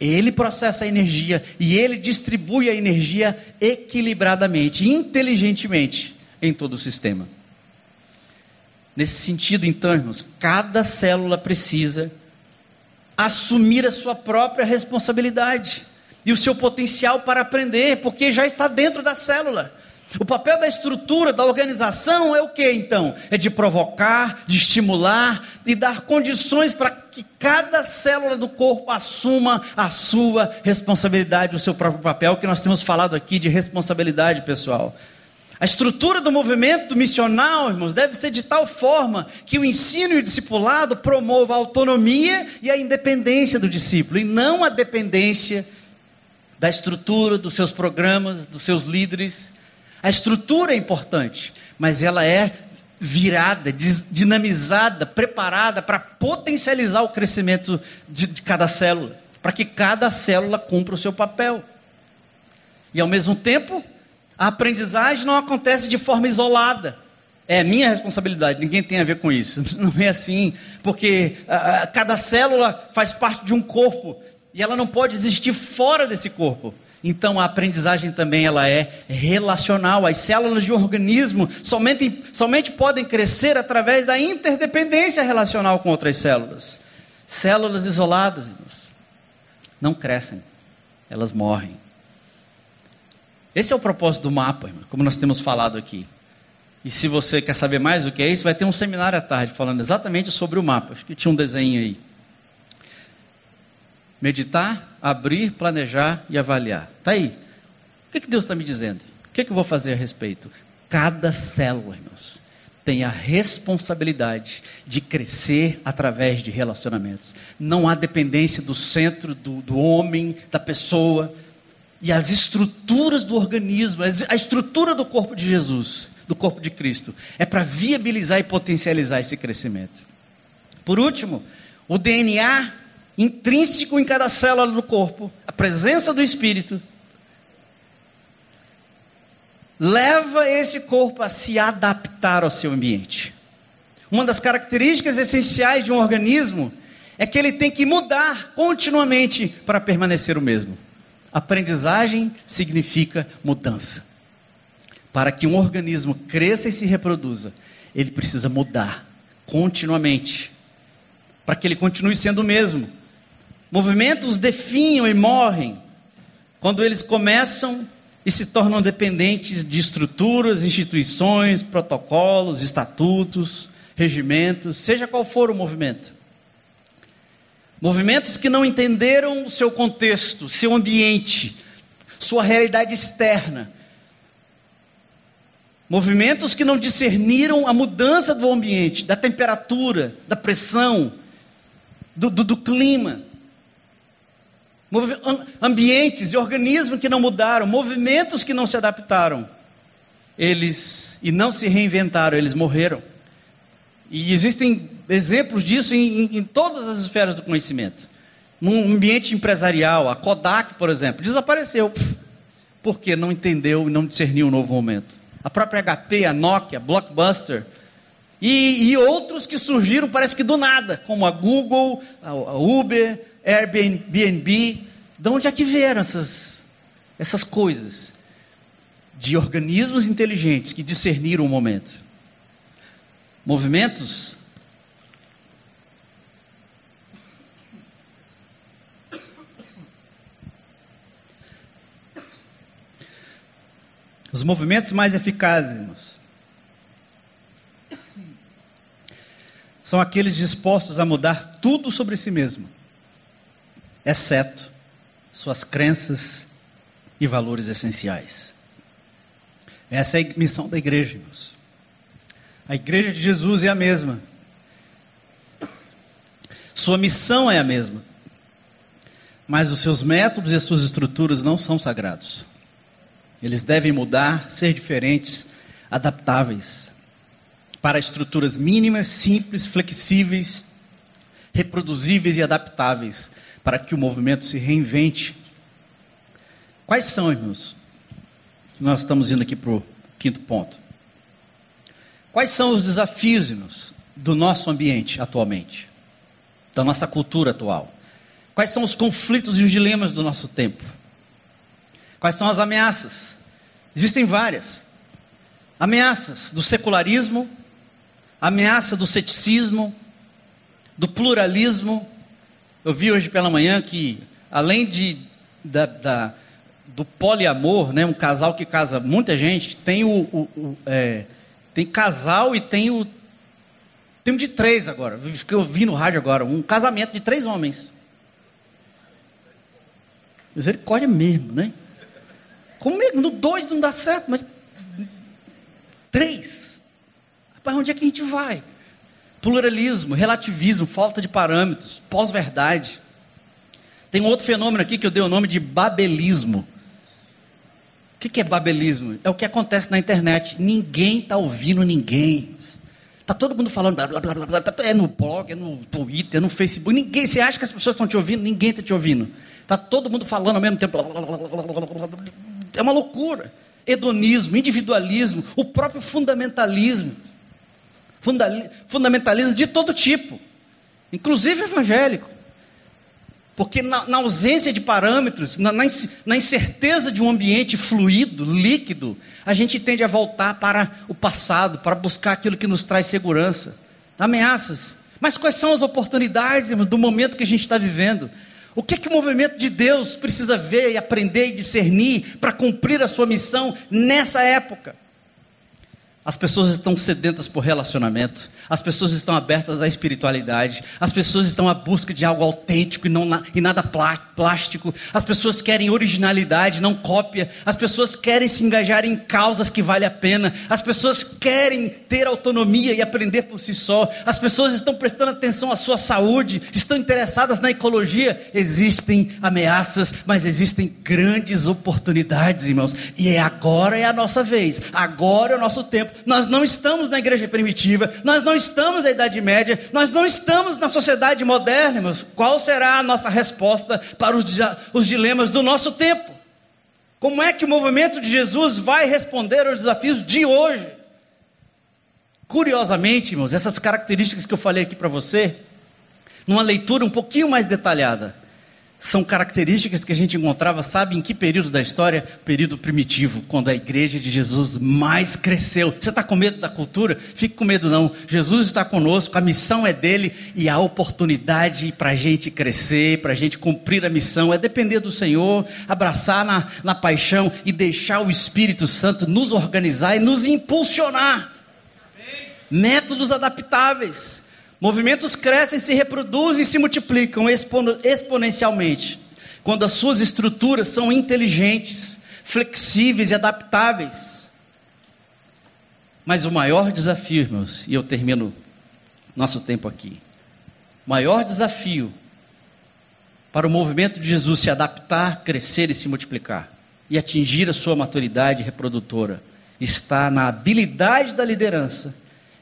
Ele processa a energia e ele distribui a energia equilibradamente, inteligentemente em todo o sistema. Nesse sentido, então, irmãos, cada célula precisa assumir a sua própria responsabilidade e o seu potencial para aprender, porque já está dentro da célula. O papel da estrutura, da organização é o que então? É de provocar, de estimular e dar condições para que cada célula do corpo assuma a sua responsabilidade, o seu próprio papel, que nós temos falado aqui de responsabilidade pessoal. A estrutura do movimento missional, irmãos, deve ser de tal forma que o ensino e o discipulado promova a autonomia e a independência do discípulo, e não a dependência da estrutura, dos seus programas, dos seus líderes. A estrutura é importante, mas ela é virada, dinamizada, preparada para potencializar o crescimento de, de cada célula, para que cada célula cumpra o seu papel. E ao mesmo tempo, a aprendizagem não acontece de forma isolada. É minha responsabilidade, ninguém tem a ver com isso. [laughs] Não é assim, porque a, cada célula faz parte de um corpo e ela não pode existir fora desse corpo. Então a aprendizagem também ela é relacional. As células de um organismo somente, somente podem crescer através da interdependência relacional com outras células. Células isoladas irmãos, não crescem, elas morrem. Esse é o propósito do mapa, como nós temos falado aqui. E se você quer saber mais do que é isso, vai ter um seminário à tarde falando exatamente sobre o mapa. Acho que tinha um desenho aí. Meditar, abrir, planejar e avaliar. Está aí. O que, que Deus está me dizendo? O que, que eu vou fazer a respeito? Cada célula, irmãos, tem a responsabilidade de crescer através de relacionamentos. Não há dependência do centro, do, do homem, da pessoa. E as estruturas do organismo, a estrutura do corpo de Jesus, do corpo de Cristo, é para viabilizar e potencializar esse crescimento. Por último, o DNA intrínseco em cada célula do corpo, a presença do Espírito, leva esse corpo a se adaptar ao seu ambiente. Uma das características essenciais de um organismo é que ele tem que mudar continuamente para permanecer o mesmo. Aprendizagem significa mudança. Para que um organismo cresça e se reproduza, ele precisa mudar continuamente. Para que ele continue sendo o mesmo. Movimentos definham e morrem quando eles começam e se tornam dependentes de estruturas, instituições, protocolos, estatutos, regimentos, seja qual for o movimento. Movimentos que não entenderam o seu contexto, seu ambiente, sua realidade externa. Movimentos que não discerniram a mudança do ambiente, da temperatura, da pressão, do, do, do clima ambientes e organismos que não mudaram, movimentos que não se adaptaram. Eles e não se reinventaram, eles morreram. E existem exemplos disso em, em, em todas as esferas do conhecimento. Num ambiente empresarial, a Kodak, por exemplo, desapareceu. Porque não entendeu e não discerniu o um novo momento. A própria HP, a Nokia, Blockbuster, e, e, outros que surgiram, parece que do nada, como a Google, a, a Uber, Airbnb. De onde é que vieram essas, essas coisas? De organismos inteligentes que discerniram o momento. Movimentos Os movimentos mais eficazes são aqueles dispostos a mudar tudo sobre si mesmo, exceto suas crenças e valores essenciais. Essa é a missão da igreja, irmãos. A igreja de Jesus é a mesma. Sua missão é a mesma. Mas os seus métodos e as suas estruturas não são sagrados. Eles devem mudar, ser diferentes, adaptáveis para estruturas mínimas, simples, flexíveis, reproduzíveis e adaptáveis, para que o movimento se reinvente. Quais são, irmãos? Nós estamos indo aqui para o quinto ponto. Quais são os desafios, irmãos, do nosso ambiente atualmente, da nossa cultura atual? Quais são os conflitos e os dilemas do nosso tempo? Quais são as ameaças? Existem várias. Ameaças do secularismo, ameaça do ceticismo, do pluralismo. Eu vi hoje pela manhã que, além de, da, da, do poliamor, né, um casal que casa muita gente, tem o, o, o é, tem casal e tem o tem um de três agora. Eu vi no rádio agora, um casamento de três homens. Misericórdia mesmo, né? Como é? No dois não dá certo, mas três. Para onde é que a gente vai? Pluralismo, relativismo, falta de parâmetros, pós-verdade. Tem um outro fenômeno aqui que eu dei o nome de babelismo. O que é babelismo? É o que acontece na internet. Ninguém está ouvindo ninguém. Está todo mundo falando, blá, blá, blá, blá, é no blog, é no Twitter, é no Facebook. Ninguém, você acha que as pessoas estão te ouvindo? Ninguém está te ouvindo. Está todo mundo falando ao mesmo tempo. É uma loucura. Hedonismo, individualismo, o próprio fundamentalismo fundamentalismo de todo tipo, inclusive evangélico. Porque na, na ausência de parâmetros, na, na, incerteza de um ambiente fluido, líquido, a gente tende a voltar para o passado, para buscar aquilo que nos traz segurança. Ameaças. Mas quais são as oportunidades irmãos, do momento que a gente está vivendo? O que, que o movimento de Deus precisa ver e aprender e discernir para cumprir a sua missão nessa época? As pessoas estão sedentas por relacionamento, as pessoas estão abertas à espiritualidade, as pessoas estão à busca de algo autêntico e, não, e nada plástico, as pessoas querem originalidade, não cópia, as pessoas querem se engajar em causas que vale a pena, as pessoas querem ter autonomia e aprender por si só, as pessoas estão prestando atenção à sua saúde, estão interessadas na ecologia. Existem ameaças, mas existem grandes oportunidades, irmãos, e é agora é a nossa vez, agora é o nosso tempo nós não estamos na igreja primitiva, nós não estamos na Idade Média, nós não estamos na sociedade moderna, irmãos. Qual será a nossa resposta para os, os dilemas do nosso tempo? Como é que o movimento de Jesus vai responder aos desafios de hoje? Curiosamente, irmãos, essas características que eu falei aqui para você, numa leitura um pouquinho mais detalhada, são características que a gente encontrava, sabe em que período da história? Período primitivo, quando a igreja de Jesus mais cresceu. Você está com medo da cultura? Fique com medo não. Jesus está conosco, a missão é dele e a oportunidade para a gente crescer, para a gente cumprir a missão é depender do Senhor, abraçar na, na paixão e deixar o Espírito Santo nos organizar e nos impulsionar. Métodos adaptáveis. Movimentos crescem, se reproduzem e se multiplicam exponencialmente quando as suas estruturas são inteligentes, flexíveis e adaptáveis. Mas o maior desafio, irmãos, e eu termino nosso tempo aqui. O maior desafio para o movimento de Jesus se adaptar, crescer e se multiplicar e atingir a sua maturidade reprodutora está na habilidade da liderança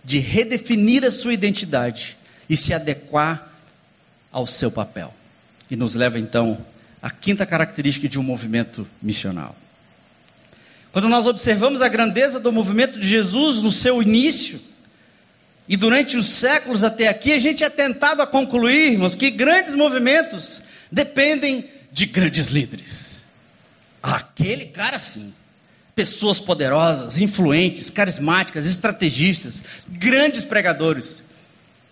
de redefinir a sua identidade e se adequar ao seu papel. E nos leva então à quinta característica de um movimento missional. Quando nós observamos a grandeza do movimento de Jesus no seu início, e durante os séculos até aqui, a gente é tentado a concluirmos que grandes movimentos dependem de grandes líderes. Aquele cara sim pessoas poderosas, influentes, carismáticas, estrategistas, grandes pregadores.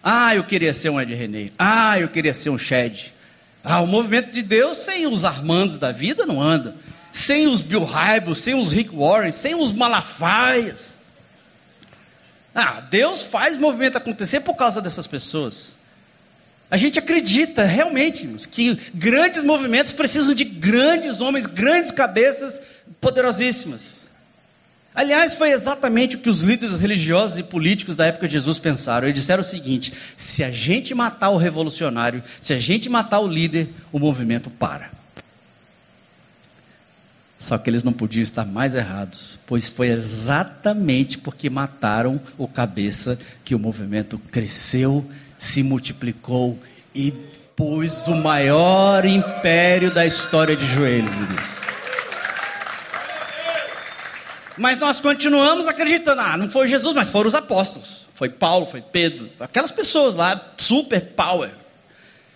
Ah, eu queria ser um Ed René. Ah, eu queria ser um Shed. Ah, o movimento de Deus sem os Armandos da vida não anda. Sem os Bill Hybels, sem os Rick Warren, sem os Malafaias. Ah, Deus faz o movimento acontecer por causa dessas pessoas. A gente acredita realmente que grandes movimentos precisam de grandes homens, grandes cabeças poderosíssimas. Aliás, foi exatamente o que os líderes religiosos e políticos da época de Jesus pensaram. Eles disseram o seguinte: se a gente matar o revolucionário, se a gente matar o líder, o movimento para. Só que eles não podiam estar mais errados, pois foi exatamente porque mataram o cabeça que o movimento cresceu se multiplicou e pôs o maior império da história de joelhos. Mas nós continuamos acreditando, ah, não foi Jesus, mas foram os apóstolos. Foi Paulo, foi Pedro, aquelas pessoas lá, super power.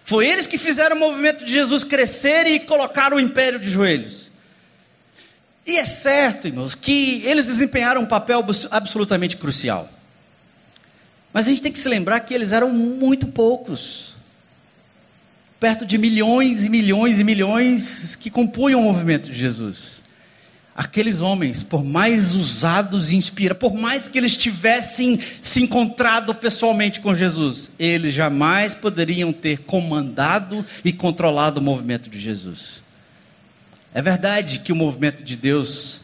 Foi eles que fizeram o movimento de Jesus crescer e colocaram o império de joelhos. E é certo, irmãos, que eles desempenharam um papel absolutamente crucial. Mas a gente tem que se lembrar que eles eram muito poucos. perto de milhões e milhões e milhões que compunham o movimento de Jesus. Aqueles homens, por mais usados e inspirados, por mais que eles tivessem se encontrado pessoalmente com Jesus, eles jamais poderiam ter comandado e controlado o movimento de Jesus. É verdade que o movimento de Deus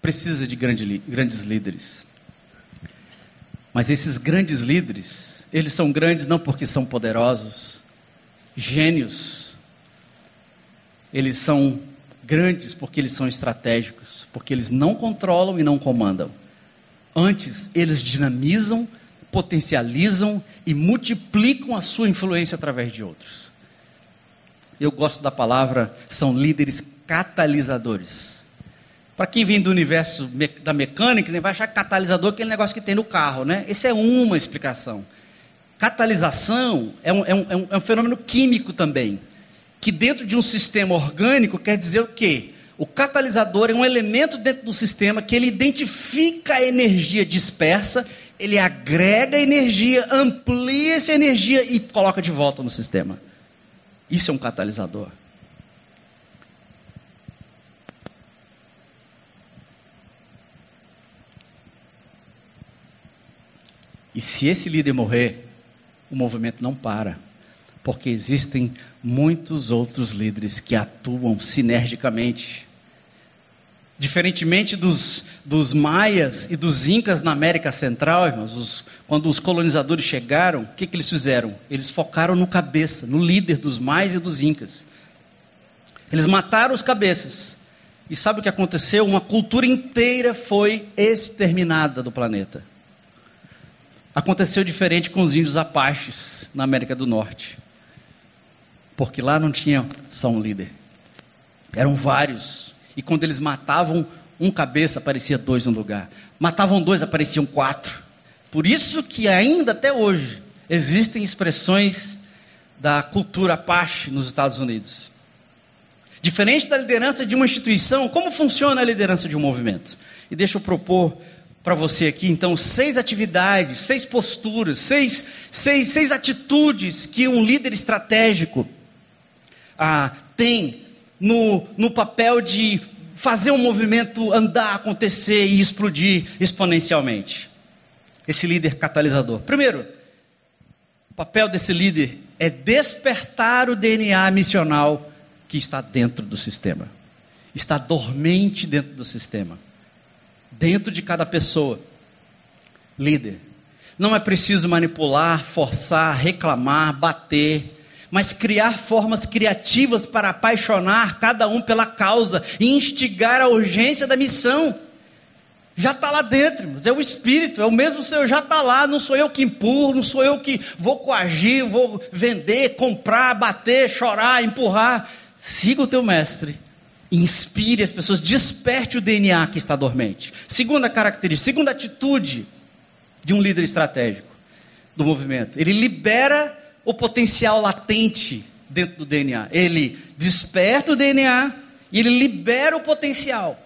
precisa de grande, grandes líderes. Mas esses grandes líderes, eles são grandes não porque são poderosos, gênios. Eles são grandes porque eles são estratégicos, porque eles não controlam e não comandam. Antes, eles dinamizam, potencializam e multiplicam a sua influência através de outros. Eu gosto da palavra, são líderes catalisadores. Para quem vem do universo da mecânica, vai achar catalisador aquele negócio que tem no carro, né? Essa é uma explicação. Catalisação é um, é, um, é um, fenômeno químico também, que dentro de um sistema orgânico quer dizer o quê? O catalisador é um elemento dentro do sistema que ele identifica a energia dispersa, ele agrega energia, amplia essa energia e coloca de volta no sistema. Isso é um catalisador. E se esse líder morrer, o movimento não para, porque existem muitos outros líderes que atuam sinergicamente. Diferentemente dos, dos maias e dos incas na América Central, irmãos, os, quando os colonizadores chegaram, o que, que eles fizeram? Eles focaram no cabeça, no líder dos maias e dos incas. Eles mataram os cabeças. E sabe o que aconteceu? Uma cultura inteira foi exterminada do planeta. Aconteceu diferente com os índios apaches na América do Norte. Porque lá não tinha só um líder. Eram vários. E quando eles matavam um cabeça, aparecia dois no lugar. Matavam dois, apareciam quatro. Por isso que ainda até hoje existem expressões da cultura Apache nos Estados Unidos. Diferente da liderança de uma instituição, como funciona a liderança de um movimento? E deixa eu propor para você aqui, então, seis atividades, seis posturas, seis, seis, seis atitudes que um líder estratégico ah, tem no, no papel de fazer um movimento andar, acontecer e explodir exponencialmente. Esse líder catalisador. Primeiro, o papel desse líder é despertar o DNA missional que está dentro do sistema. Está dormente dentro do sistema dentro de cada pessoa. Líder. Não é preciso manipular, forçar, reclamar, bater, mas criar formas criativas para apaixonar cada um pela causa e instigar a urgência da missão. Já está lá dentro, é o Espírito, é o mesmo Senhor, já está lá, não sou eu que empurro, não sou eu que vou coagir, vou vender, comprar, bater, chorar, empurrar. Siga o teu mestre inspire as pessoas, desperte o DNA que está dormente. Segunda característica, segunda atitude de um líder estratégico do movimento. Ele libera o potencial latente dentro do DNA. Ele desperta o DNA e ele libera o potencial.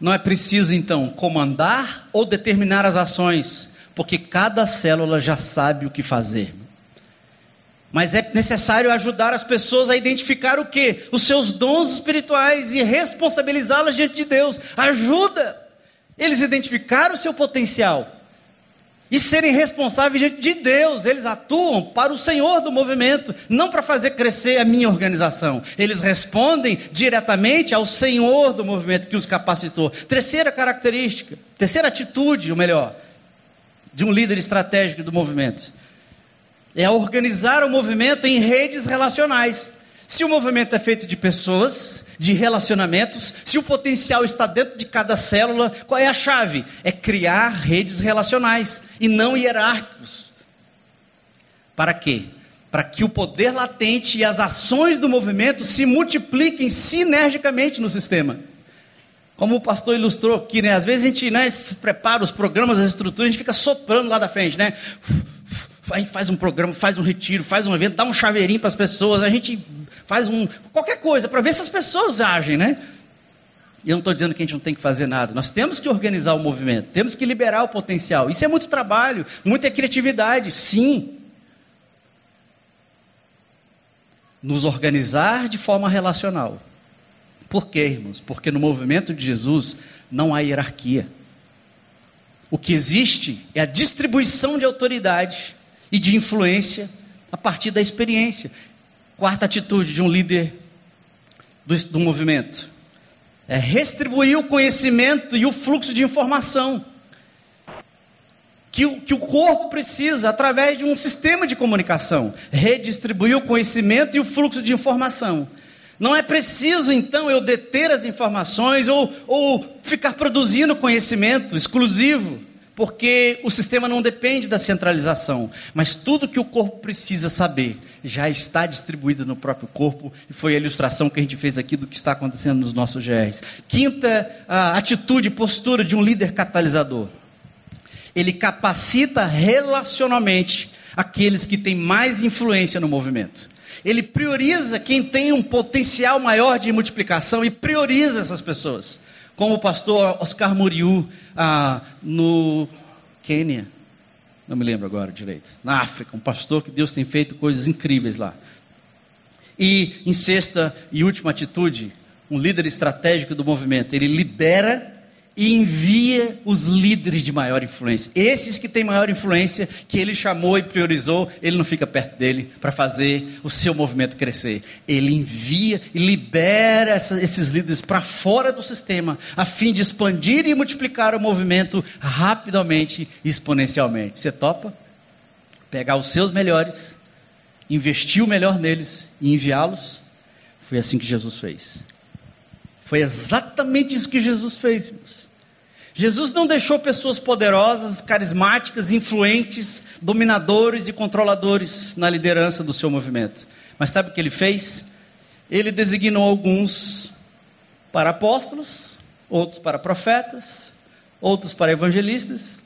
Não é preciso então comandar ou determinar as ações, porque cada célula já sabe o que fazer. Mas é necessário ajudar as pessoas a identificar o que? Os seus dons espirituais e responsabilizá-las diante de Deus. Ajuda eles identificar o seu potencial e serem responsáveis diante de Deus. Eles atuam para o Senhor do movimento, não para fazer crescer a minha organização. Eles respondem diretamente ao Senhor do movimento que os capacitou. Terceira característica, terceira atitude, ou melhor, de um líder estratégico do movimento é organizar o movimento em redes relacionais. Se o movimento é feito de pessoas, de relacionamentos, se o potencial está dentro de cada célula, qual é a chave? É criar redes relacionais e não hierárquicos. Para quê? Para que o poder latente e as ações do movimento se multipliquem sinergicamente no sistema. Como o pastor ilustrou aqui, né? Às vezes a gente né, prepara os programas, as estruturas, a gente fica soprando lá da frente, né? A gente faz um programa, faz um retiro, faz um evento, dá um chaveirinho para as pessoas, a gente faz um qualquer coisa para ver se as pessoas agem, né? E eu não estou dizendo que a gente não tem que fazer nada. Nós temos que organizar o movimento, temos que liberar o potencial. Isso é muito trabalho, muita criatividade, sim. nos organizar de forma relacional. Por quê, irmãos? Porque no movimento de Jesus não há hierarquia. O que existe é a distribuição de autoridade e de influência a partir da experiência. Quarta atitude de um líder do, do movimento é restribuir o conhecimento e o fluxo de informação que o, que o corpo precisa através de um sistema de comunicação. Redistribuir o conhecimento e o fluxo de informação. Não é preciso, então, eu deter as informações ou, ou ficar produzindo conhecimento exclusivo porque o sistema não depende da centralização, mas tudo que o corpo precisa saber já está distribuído no próprio corpo, e foi a ilustração que a gente fez aqui do que está acontecendo nos nossos GRs. Quinta atitude, postura de um líder catalisador. Ele capacita relacionalmente aqueles que têm mais influência no movimento. Ele prioriza quem tem um potencial maior de multiplicação e prioriza essas pessoas como o pastor Oscar Muriu ah, no Quênia, não me lembro agora direito, na África, um pastor que Deus tem feito coisas incríveis lá. E em sexta e última atitude, um líder estratégico do movimento, ele libera e envia os líderes de maior influência. Esses que têm maior influência, que ele chamou e priorizou, ele não fica perto dele para fazer o seu movimento crescer. Ele envia e libera essa, esses líderes para fora do sistema, a fim de expandir e multiplicar o movimento rapidamente e exponencialmente. Você topa? Pegar os seus melhores, investir o melhor neles e enviá-los? Foi assim que Jesus fez. Foi exatamente isso que Jesus fez, irmãos. Jesus não deixou pessoas poderosas, carismáticas, influentes, dominadores e controladores na liderança do seu movimento. Mas sabe o que ele fez? Ele designou alguns para apóstolos, outros para profetas, outros para evangelistas,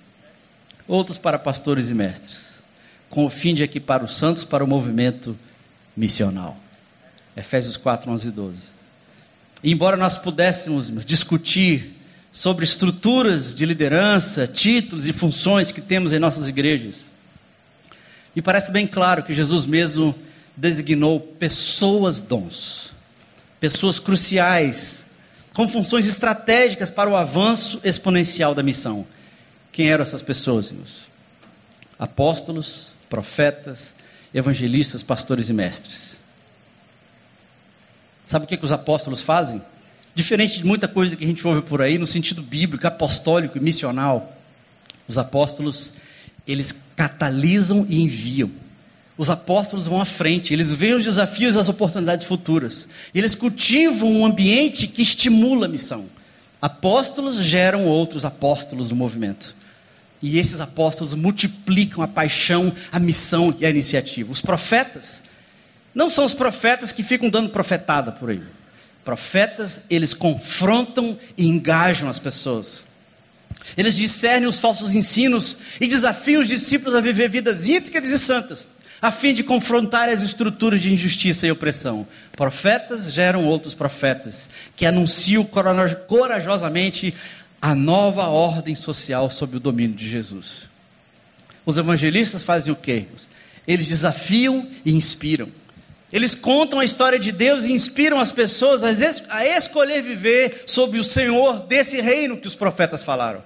outros para pastores e mestres, com o fim de equipar os santos para o movimento missional. Efésios 4, 11 e 12. E embora nós pudéssemos discutir sobre estruturas de liderança, títulos e funções que temos em nossas igrejas. Me parece bem claro que Jesus mesmo designou pessoas dons, pessoas cruciais, com funções estratégicas para o avanço exponencial da missão. Quem eram essas pessoas, irmãos? Apóstolos, profetas, evangelistas, pastores e mestres. Sabe o que, que os apóstolos fazem? Diferente de muita coisa que a gente ouve por aí, no sentido bíblico, apostólico e missional, os apóstolos, eles catalisam e enviam. Os apóstolos vão à frente, eles veem os desafios e as oportunidades futuras. Eles cultivam um ambiente que estimula a missão. Apóstolos geram outros apóstolos no movimento. E esses apóstolos multiplicam a paixão, a missão e a iniciativa. Os profetas não são os profetas que ficam dando profetada por aí. Profetas, eles confrontam e engajam as pessoas. Eles discernem os falsos ensinos e desafiam os discípulos a viver vidas íntegras e santas, a fim de confrontar as estruturas de injustiça e opressão. Profetas geram outros profetas, que anunciam corajosamente a nova ordem social sob o domínio de Jesus. Os evangelistas fazem o quê? Eles desafiam e inspiram. Eles contam a história de Deus e inspiram as pessoas a escolher viver sob o Senhor desse reino que os profetas falaram.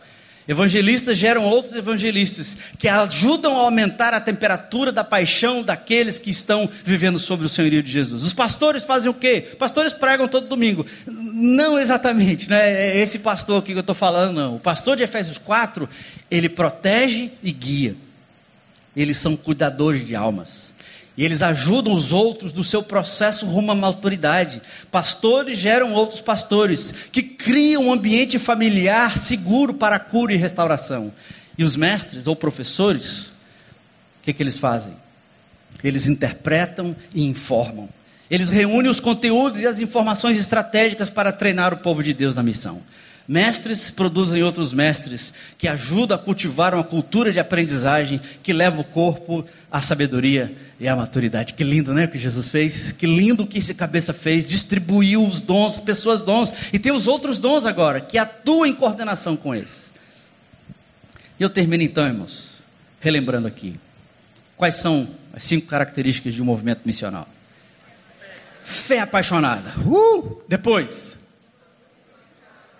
Evangelistas geram outros evangelistas que ajudam a aumentar a temperatura da paixão daqueles que estão vivendo sobre o senhorio de Jesus. Os pastores fazem o quê? Pastores pregam todo domingo. Não exatamente, não é esse pastor aqui que eu estou falando, não. O pastor de Efésios 4, ele protege e guia. Eles são cuidadores de almas. E eles ajudam os outros no seu processo rumo à maturidade. Pastores geram outros pastores, que criam um ambiente familiar seguro para cura e restauração. E os mestres ou professores, o que, que eles fazem? Eles interpretam e informam. Eles reúnem os conteúdos e as informações estratégicas para treinar o povo de Deus na missão. Mestres produzem outros mestres que ajudam a cultivar uma cultura de aprendizagem que leva o corpo à sabedoria e à maturidade. Que lindo, né, o que Jesus fez? Que lindo o que esse cabeça fez, distribuiu os dons, pessoas dons, e tem os outros dons agora que atuam em coordenação com eles. E eu termino então, irmãos, relembrando aqui. Quais são as cinco características de um movimento missional? Fé apaixonada. Uh! Depois,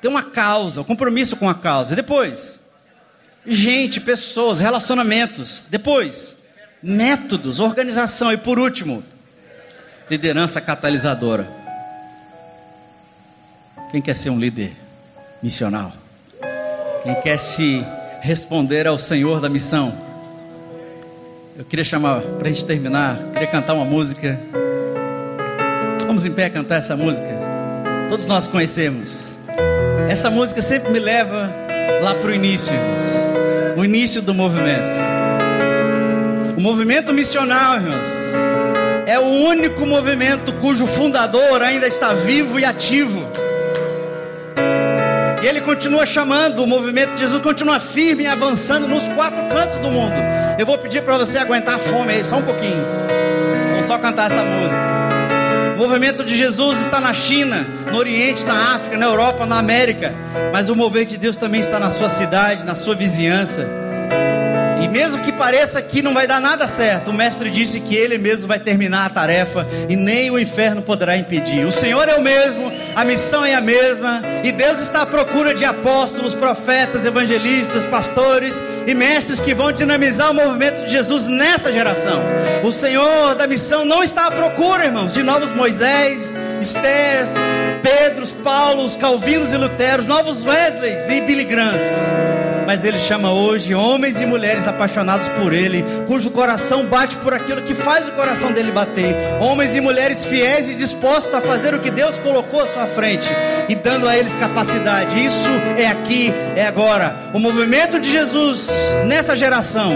tem uma causa, um compromisso com a causa. Depois, gente, pessoas, relacionamentos. Depois, métodos, organização. E por último, liderança catalisadora. Quem quer ser um líder missional? Quem quer se responder ao Senhor da missão? Eu queria chamar, para a gente terminar, queria cantar uma música. Vamos em pé cantar essa música. Todos nós conhecemos. Essa música sempre me leva lá para o início, irmãos. O início do movimento. O movimento missional, irmãos, é o único movimento cujo fundador ainda está vivo e ativo. E ele continua chamando, o movimento de Jesus continua firme e avançando nos quatro cantos do mundo. Eu vou pedir para você aguentar a fome aí, só um pouquinho. Vamos só cantar essa música. O movimento de Jesus está na China, no Oriente, na África, na Europa, na América. Mas o mover de Deus também está na sua cidade, na sua vizinhança. E mesmo que pareça que não vai dar nada certo, o mestre disse que ele mesmo vai terminar a tarefa e nem o inferno poderá impedir. O Senhor é o mesmo, a missão é a mesma, e Deus está à procura de apóstolos, profetas, evangelistas, pastores e mestres que vão dinamizar o movimento de Jesus nessa geração. O Senhor da missão não está à procura, irmãos, de novos Moisés, Esther, Pedros, Paulos, Calvinos e Luteros, novos Wesleys e Billy Grahams mas Ele chama hoje homens e mulheres apaixonados por Ele, cujo coração bate por aquilo que faz o coração dele bater, homens e mulheres fiéis e dispostos a fazer o que Deus colocou à sua frente e dando a eles capacidade. Isso é aqui, é agora. O movimento de Jesus nessa geração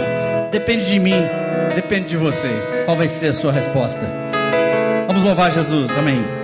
depende de mim, depende de você. Qual vai ser a sua resposta? Vamos louvar Jesus, amém.